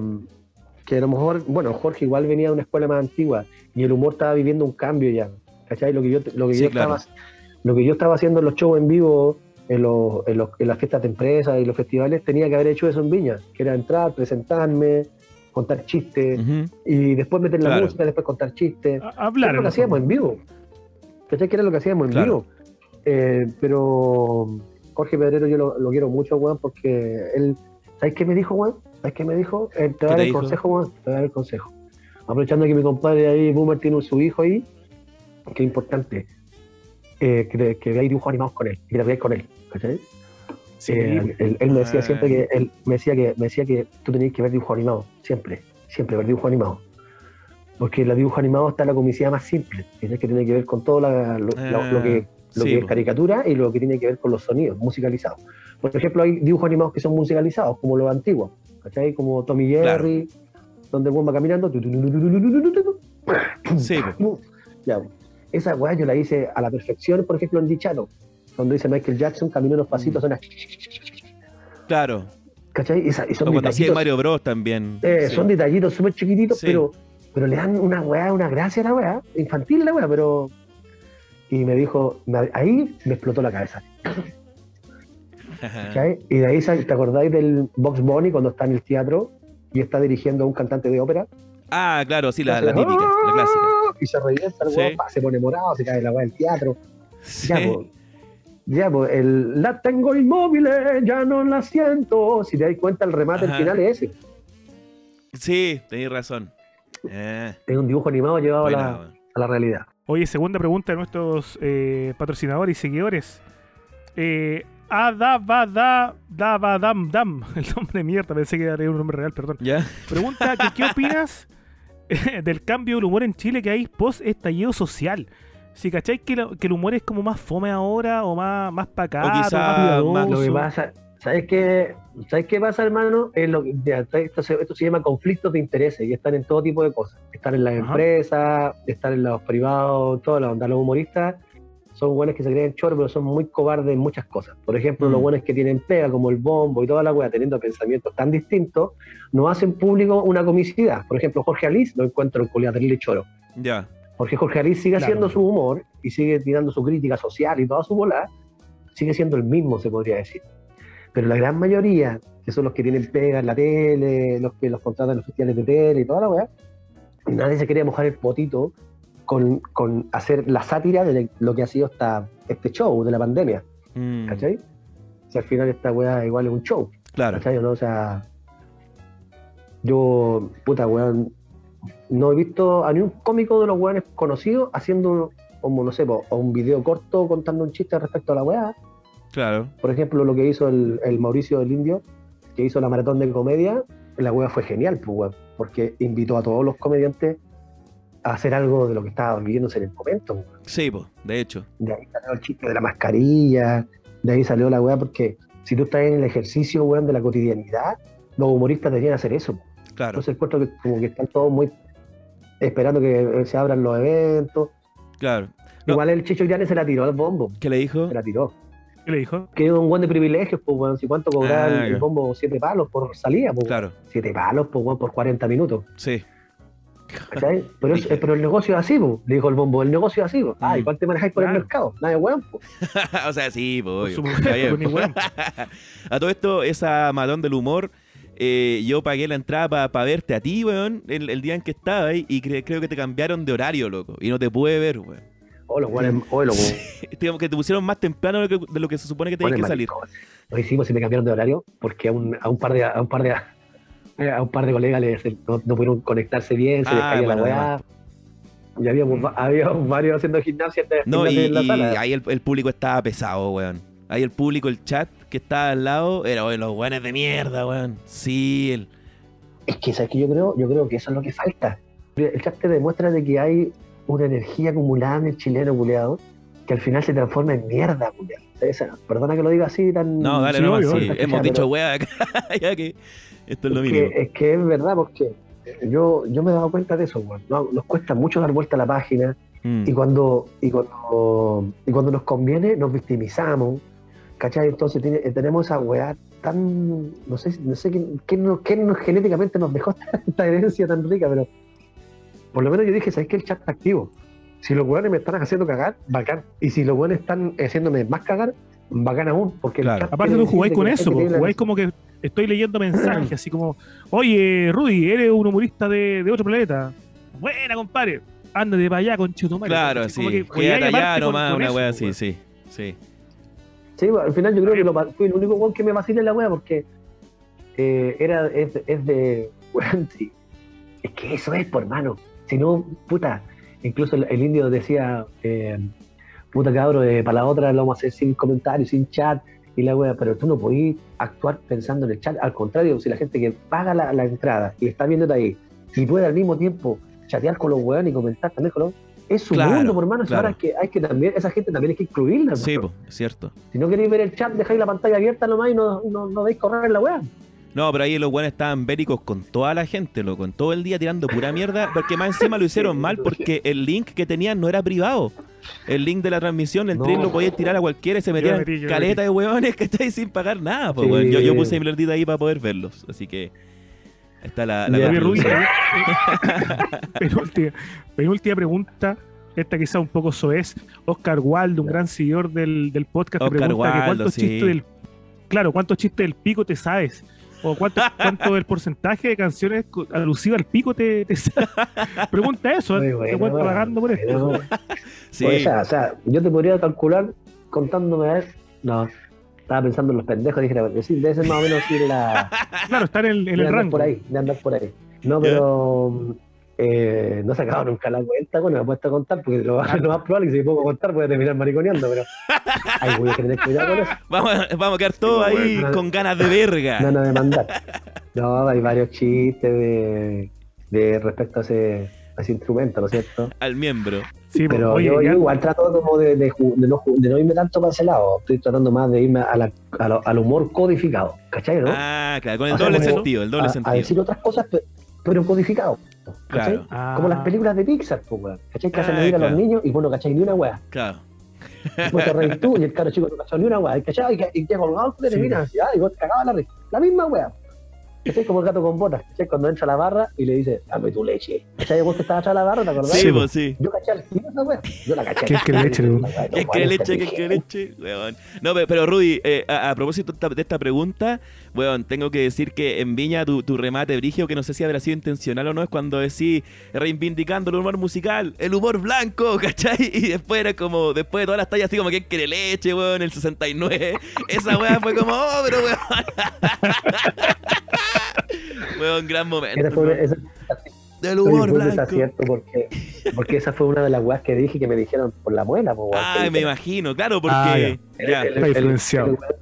que a lo mejor, bueno, Jorge igual venía de una escuela más antigua y el humor estaba viviendo un cambio ya. ¿cachai? Lo que yo, lo que Sí, yo claro. estaba, lo que yo estaba haciendo en los shows en vivo, en, los, en, los- en las fiestas de empresa y los festivales, tenía que haber hecho eso en Viña, que era entrar, presentarme, contar chistes, y después meter la Claro. música, después contar chistes. A- Era hablar. lo que hacíamos en vivo. ¿Cachai? Que era lo que hacíamos en Claro. vivo. Eh, pero Jorge Pedrero yo lo, lo quiero mucho, weón, porque él, ¿sabes qué me dijo, weón? ¿Sabes qué me dijo? Eh, te voy a ¿Qué dar el dijo? consejo, weón, te voy a dar el consejo. Aprovechando que mi compadre ahí, Boomer, tiene su hijo ahí, que es importante, eh, que, que veáis dibujos animados con él, que te veáis con él, ¿cachai? Sí, Eh, él, él me decía Ah. siempre que él me decía que me decía que tú tenías que ver dibujos animados, siempre, siempre ver dibujos animados. Porque en los dibujos animados está la comicidad más simple, que tiene que ver con todo la- lo, lo- lo que, lo que es caricatura y lo que tiene que ver con los sonidos, musicalizados. Por ejemplo, hay dibujos animados que son musicalizados, como los antiguos, ¿cachai? Como Tommy Jerry, donde el va caminando. Sí, esa weá yo la hice a la perfección, por ejemplo, en Dichado, donde dice Michael Jackson, caminó unos pasitos, suena. Claro. ¿Cachai? Esa, y son como detallitos, Mario Bros también. Son detallitos súper chiquititos, pero, pero le dan una weá, una gracia a la weá, infantil la weá, pero y me dijo, me- ahí me explotó la cabeza. Y de ahí, ¿te acordáis del Box Bunny cuando está en el teatro y está dirigiendo a un cantante de ópera? Ah, claro, sí, la, la típica, la clásica. "Ah", Y se revienta el Sí. se pone morado, se cae la weá del teatro. Sí. Ya, pues, ya, pues, el, la tengo inmóvil, ya no la siento. Si te das cuenta, el remate Ajá. al final es ese. Sí, tenéis razón. Eh, Es un dibujo animado llevado a la, a la realidad. Oye, segunda pregunta de nuestros eh, patrocinadores y seguidores. Eh, Adabada, Dabadam Dam, el nombre de mierda, pensé que era un nombre real, perdón. ¿Ya? Pregunta que, qué opinas eh, del cambio del humor en Chile que hay post estallido social. Si cacháis que, lo- que el humor es como más fome ahora o más, más pacato, quizá más más- piadoso. Lo que pasa, ¿sabes qué, ¿sabes qué pasa, hermano? Es lo, que- esto, se, esto se llama conflictos de intereses y están en todo tipo de cosas. Están en las Ajá. empresas, están en los privados, toda la onda. Los humoristas son buenos que se creen choros, pero son muy cobardes en muchas cosas. Por ejemplo, Mm. los buenos que tienen pega, como el bombo y toda la wea, teniendo pensamientos tan distintos, no hacen público una comicidad. Por ejemplo, Jorge Alice lo encuentro en culiado terrible choro. Ya. Porque Jorge Alice sigue Claro. haciendo su humor y sigue tirando su crítica social y toda su bola, sigue siendo el mismo, se podría decir. Pero la gran mayoría, que son los que tienen pega en la tele, los que los contratan en los festivales de tele y toda la weá, nadie se quería mojar el potito con, con hacer la sátira de lo que ha sido esta, este show de la pandemia, Mm, ¿cachai? Si al final esta weá igual es un show, Claro. ¿cachai? o no? O sea, yo, puta weón, no he visto a ni un cómico de los weones conocidos haciendo como, no sé, po, o un video corto contando un chiste respecto a la weá. Claro. Por ejemplo, lo que hizo el, el Mauricio del Indio, que hizo la maratón de comedia, la weá fue genial, pues, weón, porque invitó a todos los comediantes a hacer algo de lo que estaba viviéndose en el momento. weón. Sí, po, de hecho. De ahí salió el chiste de la mascarilla, de ahí salió la weá, porque si tú estás en el ejercicio, weón, de la cotidianidad, los humoristas deberían hacer eso. Claro. Entonces encuentro que como que están todos muy esperando que eh, se abran los eventos. Claro. No. Igual el Chicho Llanes se la tiró al bombo, ¿Qué le dijo? se la tiró. ¿Qué le dijo? Que es un buen de privilegios, pues, weón. Si cuánto cobrar Ah, el, ya. bombo, siete palos por salida, pues. Claro. Siete palos, pues, weón, por 40 minutos. Sí. ¿cachai? Pero, es- Dije. pero el negocio es así, pues, le dijo el bombo, el negocio es así, pues. Ah, Mm. ¿y cuánto te manejáis por Claro. el mercado? Nada, weón, pues. o sea, sí, po, obvio. mujer, bien, pues, po. A todo esto, esa matón del humor, eh, yo pagué la entrada para verte a ti, weón, el, el día en que estaba ahí, y cre- creo que te cambiaron de horario, loco. Y no te pude ver, weón. Oh, los weones, oh, los weones. Digamos que te pusieron más temprano de lo que, de lo que se supone que tenías que salir. Lo hicimos y me cambiaron de horario porque a un, a un par de a un par de a un par de colegas les, no, no pudieron conectarse bien, se les Ah, caía bueno, la weá. Y habíamos, va- habíamos varios haciendo gimnasia en, No, y, en la y sala. ahí el, el público estaba pesado, weón. Ahí el público, el chat que estaba al lado, era, los weones de mierda, weón. Sí, el... Es que, ¿sabes qué? Yo creo, yo creo que eso es lo que falta. El chat te demuestra de que hay una energía acumulada en el chileno culeado que al final se transforma en mierda, culeado. Esa- Perdona que lo diga así tan... No, dale, no, sí, hemos dicho weá acá, ya que esto es lo que, es que es verdad, porque yo, yo me he dado cuenta de eso, weón. No, nos cuesta mucho dar vuelta a la página, Mm, y cuando y cuando y cuando nos conviene nos victimizamos ¿cachai? entonces tiene- eh, tenemos esa weá tan no sé no sé qué, qué nos, qué nos- genéticamente nos dejó esta, esta herencia tan rica pero por lo menos yo dije ¿sabes que el chat está activo? Si los weones me están haciendo cagar, bacán. Y si los weones están haciéndome más cagar, bacán aún. Porque el Claro. chat Aparte tú jugáis con eso, jugáis como que estoy leyendo mensajes, así como, oye, Rudy, eres un humorista de, de otro planeta. Buena, compadre. Ándate para allá, con Chutumare. Claro, Así sí. Quédate allá con- nomás, con una wea así, sí. Sí. Sí, bueno, al final yo creo que lo, fui el único weón que me vacila en la wea porque eh, era, es, es de. weón, sí. Es que eso es, por hermano. Si no, puta. Incluso el, el indio decía, eh, puta cabrón, eh, para la otra lo vamos a hacer sin comentarios, sin chat y la wea, pero tú no podís actuar pensando en el chat. Al contrario, si la gente que paga la, la entrada y está viéndote ahí y puede al mismo tiempo chatear con los weones y comentar también con los. Es su Claro, mundo, por hermano. Claro. ahora que, hay que también, esa gente también hay que incluirla. Sí, po. po, es cierto. Si no queréis ver el chat, dejáis la pantalla abierta nomás y no, no, no veis correr la web. No, pero ahí los buenos estaban bélicos con toda la gente, loco, con todo el día tirando pura mierda, porque más encima lo hicieron mal porque el link que tenían no era privado. El link de la transmisión, el No. tren lo podías tirar a cualquiera y se metían metí, caleta de hueones que estáis sin pagar nada. Sí. weón. yo, yo puse mi verdita ahí para poder verlos, así que está la, la conclusión. penúltima, penúltima pregunta. Esta quizá un poco soez. Oscar Waldo, un gran seguidor del, del podcast, te Oscar pregunta que Waldo, cuántos sí. chistes del. Claro, ¿cuántos chistes del pico te sabes? ¿O cuánto, cuánto del porcentaje de canciones alusivas al pico te, te? Pregunta eso, ¿eh? buena, te cuento bueno. pagando por esto. Bueno, Sí. o, sea, o sea, yo te podría calcular contándome a ver. No, estaba pensando en los pendejos, dije, bueno, sí, debe ser más o menos ir la. Claro, están en, el rango. por ahí, de andar por ahí. No, pero. Eh, no he sacado nunca la cuenta, bueno, me he puesto a contar porque lo, lo más probable es que si a contar voy a terminar mariconeando, pero. Ay, voy a tener cuidado con eso. Vamos, a- vamos a quedar todos ahí bueno. con ganas de verga. No, no de mandar. No, hay varios chistes de, de respecto a ese, a ese instrumento, ¿no es cierto? Al miembro. Sí, Pero oye, yo, igual trato como de, de de no, de no irme tanto para ese lado. Estoy tratando más de irme a la- a lo- al humor codificado, ¿cachai? ¿no? Ah, claro, con el O sea, doble sentido, el doble a, a sentido. decir otras cosas, pe- pero codificado. Claro, Ah, Como las películas de Pixar, pues, weón. ¿Cachai? Que hacen Ah, reír a claro. los niños y bueno, ¿cachai? Ni una weá. claro. Después te reís tú y el caro chico no cachó ni una weá. ¿Cachai? Y que, y que colgado te Sí. terminas así, ah, y vos te cagabas la risa. La misma weá. ¿Cachai? Como el gato con botas, ¿cachai? Cuando entra a la barra y le dice, dame tu leche. ¿Cachai? Vos que estabas atrás de la barra, ¿te acordás? Sí, pues sí. Yo caché al tiro esa weá. Yo la caché. ¿Quién quiere leche, weón? ¿Qué quiere leche? ¿Qué quiere leche? Weón. No, pero, pero Rudy, eh, a, a propósito de esta pregunta, weón, tengo que decir que en Viña tu, tu remate brigio, que no sé si habrá sido intencional o no, es cuando decís reivindicando el humor musical, el humor blanco, ¿cachai? Y después era como, después de todas las tallas así como, ¿quién quiere leche, weón? El 69. Esa weá fue como, oh, pero weón. weón, gran momento. Esa fue, esa, Del humor blanco. porque, porque esa fue una de las weas que dije que me dijeron por la muela. Po, weón, Ay, que me imagino, claro, porque. Ah, ya, el- el- el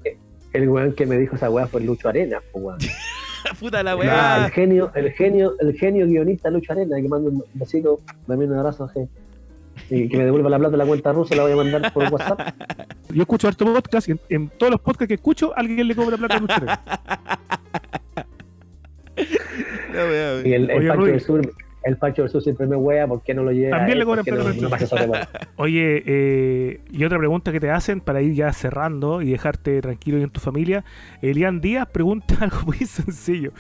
que, el weón que me dijo esa wea fue Lucho Arena. Weón. puta la Ah, weá. el genio, el genio, el genio guionista Lucho Arena, que manda un besito, también un abrazo, y que me devuelva la plata de la cuenta rusa, la voy a mandar por WhatsApp. Yo escucho harto podcast y en, en todos los podcasts que escucho, alguien le cobra plata a Lucho Arena. Weá. Y el, el Oye, Pancho del Sur, el Pancho del Sur siempre me wea, ¿por qué no lo lleva? También le cobran ¿Por qué plata no, no? Oye, eh, y otra pregunta que te hacen para ir ya cerrando y dejarte tranquilo y en tu familia. Elian Díaz pregunta algo muy sencillo.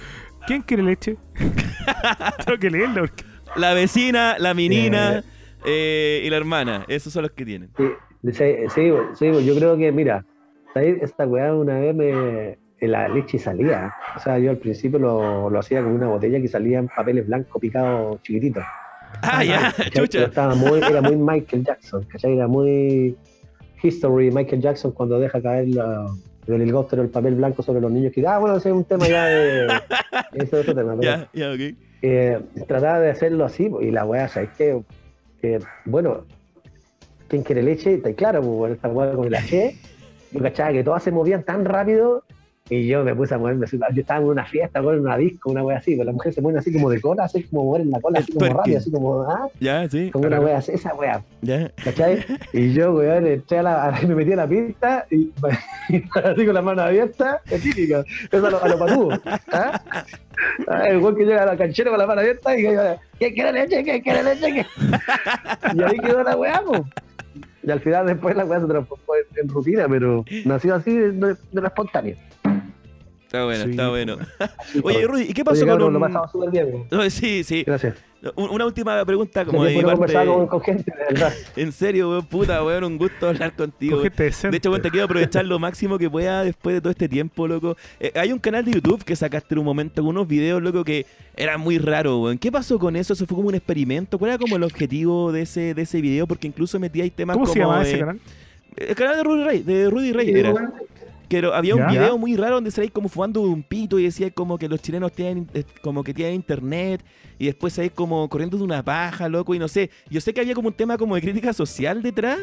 ¿Quién quiere leche? Tengo que leerlo porque... La vecina, la menina eh, y la hermana. Esos son los que tienen. Sí, sí, sí, sí, yo creo que, mira, esta weá una vez me. La leche salía. O sea, yo al principio lo, lo hacía con una botella que salía en papeles blancos picados chiquititos. Ah, ya. Pero chucha. estaba muy, era muy Michael Jackson, ¿cachai? Era muy history Michael Jackson cuando deja caer la- el helicóptero el papel blanco sobre los niños. Que, ah, bueno, ese es un tema ya de. Ese es otro tema. Ya, ya, ok. eh, trataba de hacerlo así, y la weá, ¿sabes qué? Que, bueno, ¿quién quiere leche? Está claro, pues, esta weá con el H, yo cachaba que todas se movían tan rápido, y yo me puse a moverme yo estaba en una fiesta, en una disco, una weá así, pero las mujeres se mueven así como de cola, así como mover la cola, así como rápido, así como, ah, Ya, sí. como una weá, así, esa weá, Ya. ¿cachai? Y yo, weón, entré a la, a- me metí a la pista y, y así con la mano abierta, es típico, eso a lo, a lo patúo, ¿ah? Ah, El weón que llega a la canchera con la mano abierta y que ¿qué quiere leche? ¿Qué quiere leche? ¿Qué? Y ahí quedó la weá, po. Y al final después la weá se transformó en, en rutina, pero nació así de, de, de lo espontáneo. Está bueno, Sí, está bueno. Oye. Rudy, ¿y qué pasó Oye, con cabrón, un... Lo pasaba súper bien. No, Sí, sí. Gracias. Un- Una última pregunta como de conversar con, parte. con gente, de verdad. En serio, weón, puta, weón, un gusto hablar contigo. Con gente. De hecho, weón, te quiero aprovechar lo máximo que pueda después de todo este tiempo, loco. Eh, hay un canal de YouTube que sacaste en un momento con unos videos, loco, que eran muy raros, weón. ¿Qué pasó con eso? ¿Eso fue como un experimento? ¿Cuál era como el objetivo de ese, de ese video? Porque incluso metíais temas ¿Cómo como se llama de- ese canal? El canal de Rudy Ray, de Rudy Ray era. Pero había un Ya. video muy raro donde salíais como fumando un pito y decía como que los chilenos tienen eh, como que tienen internet y después salíais como corriendo de una paja, loco, y no sé. Yo sé que había como un tema como de crítica social detrás,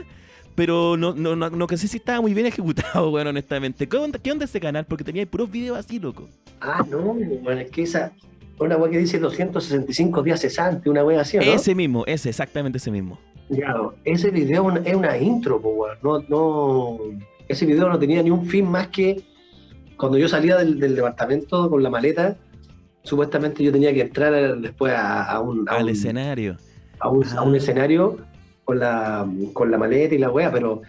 pero no, no, no, no que sé si estaba muy bien ejecutado, bueno, honestamente. ¿Qué onda, qué onda ese canal? Porque tenía puros videos así, loco. Ah, no, bueno, es que esa. Una wea que dice 265 días cesante, una wea así, ¿o ¿no? Ese mismo, ese, exactamente ese mismo. Claro, ese video es una- intro, weón. No, no, ese video no tenía ni un fin más que cuando yo salía del, del departamento con la maleta, supuestamente yo tenía que entrar después a, a un, a Al un- escenario. a un, a un Ah. escenario con la, con la maleta y la wea, pero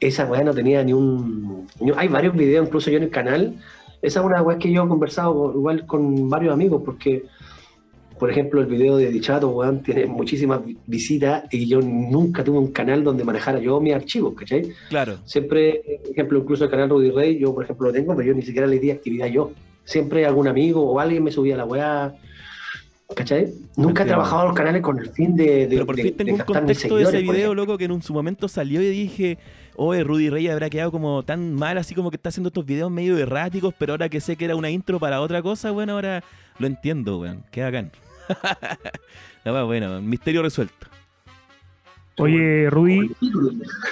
esa wea no tenía ni un, ni Hay varios videos, incluso yo en el canal. Esa es una wea que yo he conversado con- igual con varios amigos, porque, por ejemplo, el video de Dichato, weón, tiene muchísimas vi- visitas y yo nunca tuve un canal donde manejara yo mis archivos, ¿cachai? Claro. Siempre, por ejemplo, incluso el canal Rudy Rey, yo, por ejemplo, lo tengo, pero yo ni siquiera le di actividad yo. Siempre algún amigo o alguien me subía la weá. ¿Cachai? Nunca he trabajado los canales con el fin de, de, Pero por de- fin de tengo un gastar mis contexto de ese video, loco, que en un- su momento salió y dije, oye, Rudy Rey habrá quedado como tan mal, así como que está haciendo estos videos medio erráticos, pero ahora que sé que era una intro para otra cosa, bueno, ahora lo entiendo, weón. Qué bacán. La bueno, misterio resuelto. Oye, Rudy,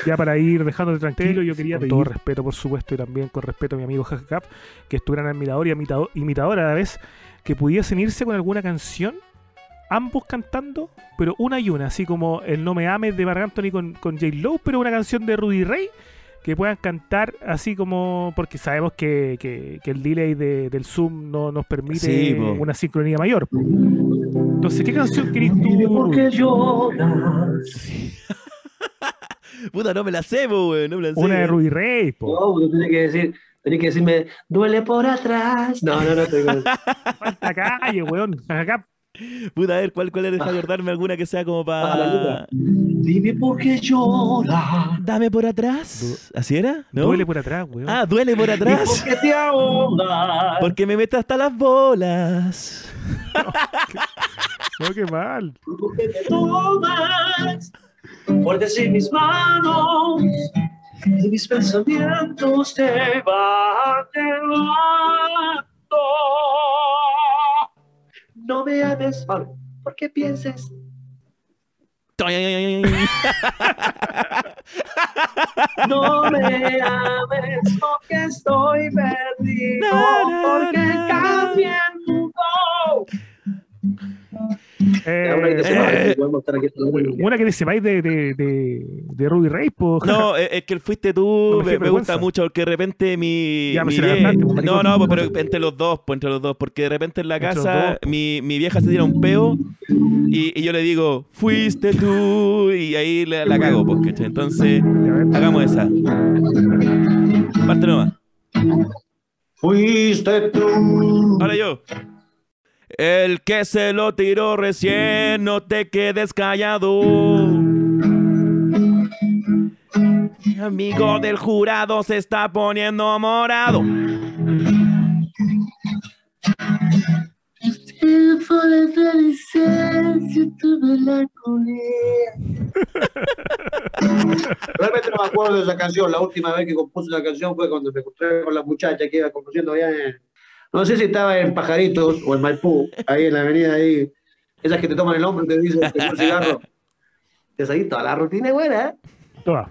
ya para ir dejándote tranquilo, yo quería Con todo respeto, por supuesto, y también con respeto a mi amigo Jajacap, que es tu gran admirador y imitador, imitador a la vez, que pudiesen irse con alguna canción, ambos cantando, pero una y una, así como el No Me Ames de Marc Anthony con, con J. Lowe, pero una canción de Rudy Ray, que puedan cantar así como, porque sabemos que, que- que el delay de- del Zoom no nos permite Sí, una sincronía mayor. Entonces, ¿qué canción querés tú? por Rudy? qué lloras. Puta, no me la sé, po, weón, no me la sé. Una de. Rudy Ray, po. No, tú tienes que decir, tienes que decirme, duele por atrás. No, no, no. te digo. Falta calle, weón. Jajacap. Puta, a ver, ¿cuál, cuál es? Deja acordarme alguna que sea como la para... Dime por qué lloras. Dame por atrás. ¿Así era? ¿No? Duele por atrás, weón. Ah, duele por ¿Y atrás. por qué te ahogas? Porque me meto hasta las bolas. No, qué mal. ¿Por qué te tomas? Fuertes en mis manos. Y mis pensamientos te van llevando. No me ames, Pablo, porque pienses No me ames porque estoy perdido, porque cambié el mundo. Eh, que eh. una. que se vais de, de, de, de Ruby Ray, po. No, es es que fuiste tú, No, me gusta mucho porque de repente mi, Ya, mi pues, vie- pues, No, no, pues, pero entre los dos, pues entre los dos, porque de repente en la casa dos, pues. mi, mi vieja se tira un peo y, y yo le digo, fuiste tú, y ahí la, la cago, pues. Entonces, hagamos esa. Parte nomás. Fuiste tú. Ahora yo. El que se lo tiró recién, no te quedes callado. Amigo del jurado se está poniendo morado. Realmente no me acuerdo de esa canción. La última vez que compuse esa canción fue cuando me encontré con la muchacha que iba compusiendo allá en. No sé si estaba en Pajaritos o en Maipú, ahí en la avenida ahí. Esas que te toman el hombro y te dicen que un cigarro. Te seguí toda la rutina es buena, ¿eh? Toma.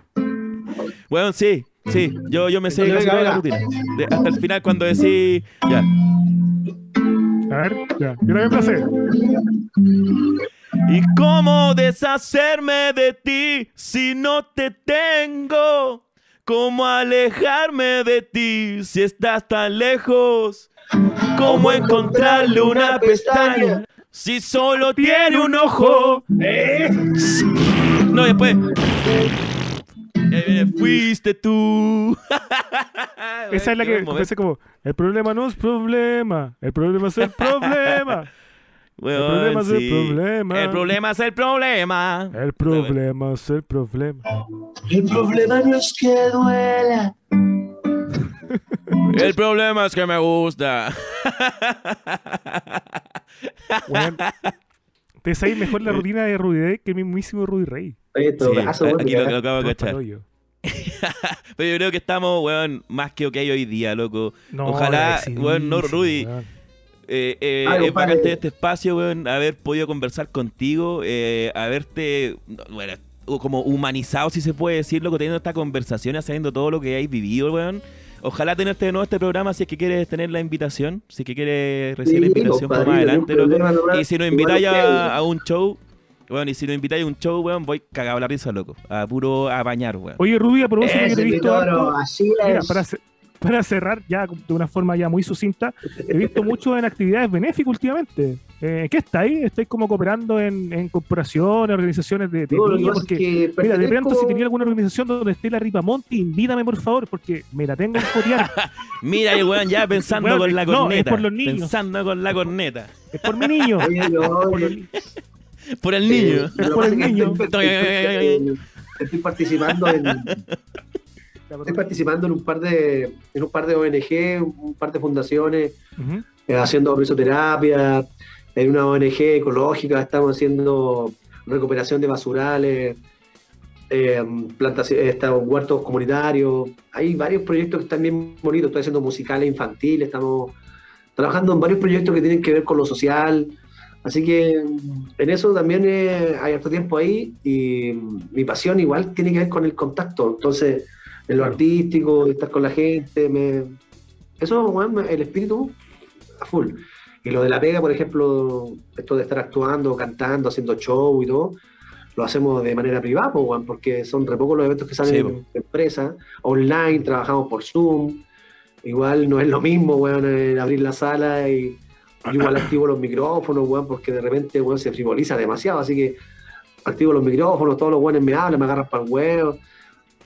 Bueno, sí, sí. Yo, yo me sé casi toda la rutina. De- hasta el final cuando decís. Ya. A ver, ya. Yo también me sé. ¿Y cómo deshacerme de ti si no te tengo? ¿Cómo alejarme de ti si estás tan lejos? ¿Cómo encontrarle una pestaña si solo tiene un ojo? No, después. ahí viene, fuiste tú. Esa es la que empecé como, el problema no es problema, el problema es el problema. Weón, problema es el problema. El problema es el problema. El problema es el problema. El problema no es que duela. El problema es que me gusta. Te sabes mejor la rutina de Rudy Day que el mismísimo Rudy Rey. Oye, Sí, aquí me lo, acabo de cachar. Pero yo creo que estamos, weón, más que ok hoy día, loco. No, Ojalá, weón, no, Rudy. weón. Eh, eh, Ah, este espacio, weón, haber podido conversar contigo, eh, haberte, bueno, como humanizado, si se puede decir, loco, teniendo esta conversación, sabiendo todo lo que hayáis vivido, weón. Ojalá tenerte de nuevo este programa si es que quieres tener la invitación, si es que quieres recibir la invitación por compadre, más adelante, loco. problema. Y si nos invitáis a, a un show, weón, y si nos invitáis a un show, weón, voy cagado la risa, loco. A puro a bañar, weón. Oye, Rudy, a propósito que te he visto harto, así mira, es. para, ce- para cerrar ya de una forma ya muy sucinta, he visto mucho en actividades benéficas últimamente. Eh, ¿Qué estáis? ¿Estáis como cooperando en, en corporaciones, organizaciones de, de No, que niños? Porque, que mira, de pronto si tenía alguna organización donde esté la Ripamonte, invítame por favor, porque me la tengo en corear. Mira, el weón ya pensando Weón, con la no, es corneta. por los niños. Pensando con la corneta. Es por mi niño. Oye, no, por el niño. eh, que por el que niño. Estoy, estoy- estoy participando en, estoy participando en un par de en un par de ONG, un par de fundaciones, eh, haciendo risoterapia, en una ONG ecológica estamos haciendo recuperación de basurales, eh, plantación, estamos huertos comunitarios, hay varios proyectos que están bien bonitos, estoy haciendo musicales infantiles, estamos trabajando en varios proyectos que tienen que ver con lo social, así que en eso también eh, hay harto tiempo ahí y mi pasión igual tiene que ver con el contacto, entonces en lo artístico, estar con la gente, me... eso, bueno, el espíritu a full. Y lo de la pega, por ejemplo, esto de estar actuando, cantando, haciendo show y todo, lo hacemos de manera privada, porque son re pocos los eventos que salen Sí, de empresa, online, trabajamos por Zoom, igual no es lo mismo, weón, abrir la sala y yo igual activo los micrófonos, weón, porque de repente, weón, se frivoliza demasiado, así que activo los micrófonos, todos los weones me hablan, me agarran para el huevo,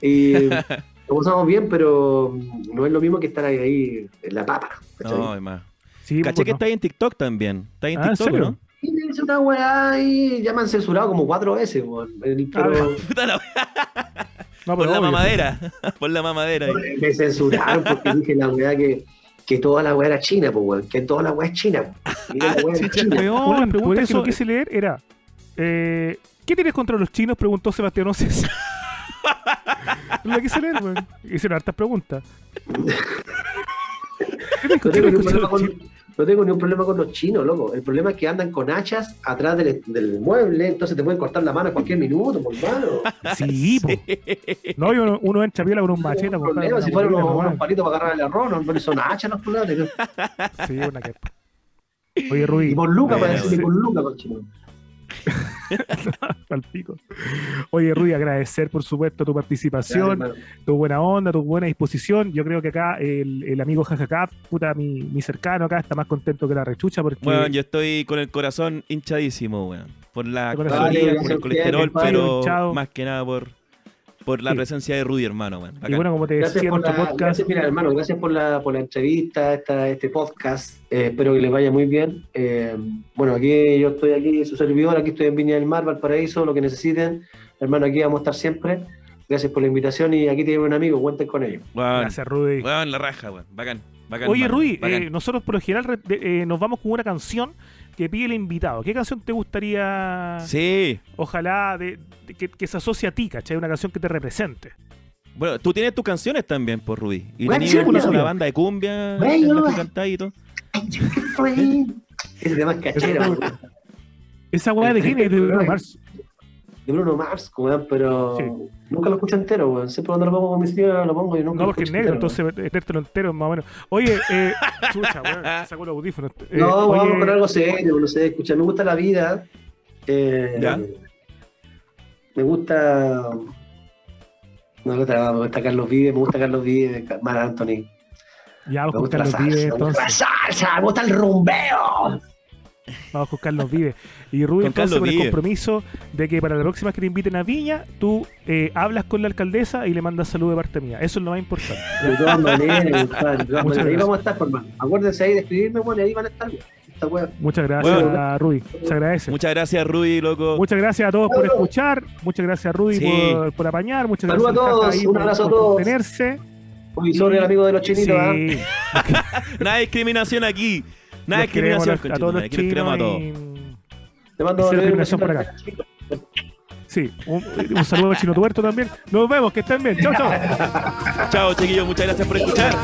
y lo pasamos bien, pero no es lo mismo que estar ahí, ahí en la papa, ¿cachai? No, además. Sí, Caché pues, que no. está ahí en TikTok también. Está ahí en Ah, ¿en TikTok, serio? ¿no? Y me hice una weá y ya me han censurado como cuatro veces, weón. El- Ah, Pero la- No, por pero la mamadera. por la mamadera. ahí. me censuraron porque dije la weá que, que toda la weá era china, pues weón. Que toda la weá es china. la weá es china. Weón, Una Una pregunta pregunta que que no quise leer era: eh, ¿Qué tienes contra los chinos? Preguntó Sebastián Oces. Lo quise leer, weón. Hicieron hartas preguntas. ¿Qué tienes contra los chinos? No tengo ni un problema con los chinos, loco. El problema es que andan con hachas atrás del, del mueble, entonces te pueden cortar la mano a cualquier minuto, por mano. Sí, po. No, y uno, uno entra piola con un machete. No hay po, problema, si bolita, unos, no, unos palitos para agarrar el arroz, no, no son hachas los culones. Sí, una que. Oye, Rubí. Y por Luca, para Bueno, decirle sí. por Luca, con chino. Al pico. Oye, Rui, agradecer por supuesto tu participación, tu buena onda, tu buena disposición. Yo creo que acá el, el amigo Jajacap, puta, mi, mi cercano acá, está más contento que la rechucha porque Weón, yo estoy con el corazón hinchadísimo, weón. Por la caloría, por el colesterol, pero hinchado. más que nada por, por la Sí. presencia de Rudy, hermano, weón. y bueno, como te Gracias decía por, la, podcast, gracias, mira, hermano, gracias por la, por la entrevista, esta, este podcast. Eh, espero que les vaya muy bien. Eh, bueno, aquí yo estoy aquí, su servidor, aquí estoy en Viña del Mar, Valparaíso, lo que necesiten. Hermano, aquí vamos a estar siempre. Gracias por la invitación y aquí tienen un amigo, cuenten con ellos. Weón, gracias Rui. weón, la raja, weón. Bacán. bacán Oye, hermano, bacán. eh, nosotros por lo general de- eh, nos vamos con una canción que pide el invitado. ¿Qué canción te gustaría, Sí. ojalá, de, de- que, que se asocie a ti, ¿cachai? Una canción que te represente. Bueno, tú tienes tus canciones también, por Rudy. Y tenías incluso bueno. una banda de cumbia y todo. Ese tema es cachero, Eso- Esa weá de quién es de Bruno Mars. De Bruno Mars, weón, pero Sí. nunca lo escucho entero, weón. Siempre cuando lo pongo con mi señora lo pongo y nunca No, lo porque es escucho negro, entero, entonces metértelo entero más o menos. Oye, eh, chucha, weón, sacó los audífonos. Eh, No, oye, vamos con algo serio, no sé, escucha, me gusta la vida. eh, ¿Ya? Me gusta. Me gusta, me gusta Carlos Vives, me gusta Carlos Vives, Mar Anthony. Ya, Me gusta la salsa, me gusta la salsa, me gusta el rumbeo. Vamos con Carlos Vive. Y Rubí, Con entonces, con el Vive. compromiso de que para la próxima vez que te inviten a Viña, tú eh, hablas con la alcaldesa y le mandas salud de parte mía. Eso es lo más importante. De todas maneras, compadre, de todas Muchas maneras. Ahí vamos a estar, por hermano. Acuérdense ahí de escribirme, bueno, y ahí van a estar. weá. Muchas gracias, Bueno. Rudy. Se agradece. Muchas gracias, Rudy, loco. Muchas gracias a todos por escuchar. Muchas gracias, Rudy, Sí. por, por apañar. Muchas Saludos gracias a todos, ahí un por- abrazo a por todos. Uy, sobre el amigo de los chinitos, ¿ah? Sí. Nada de discriminación aquí. Nada de discriminación, a todos los aquí los queremos a todos. Te mando discriminación por acá. Sí, un, un saludo a Chino Tuberto también. Nos vemos, que estén bien. Chau, chau. Chao, chiquillos, muchas gracias por escuchar.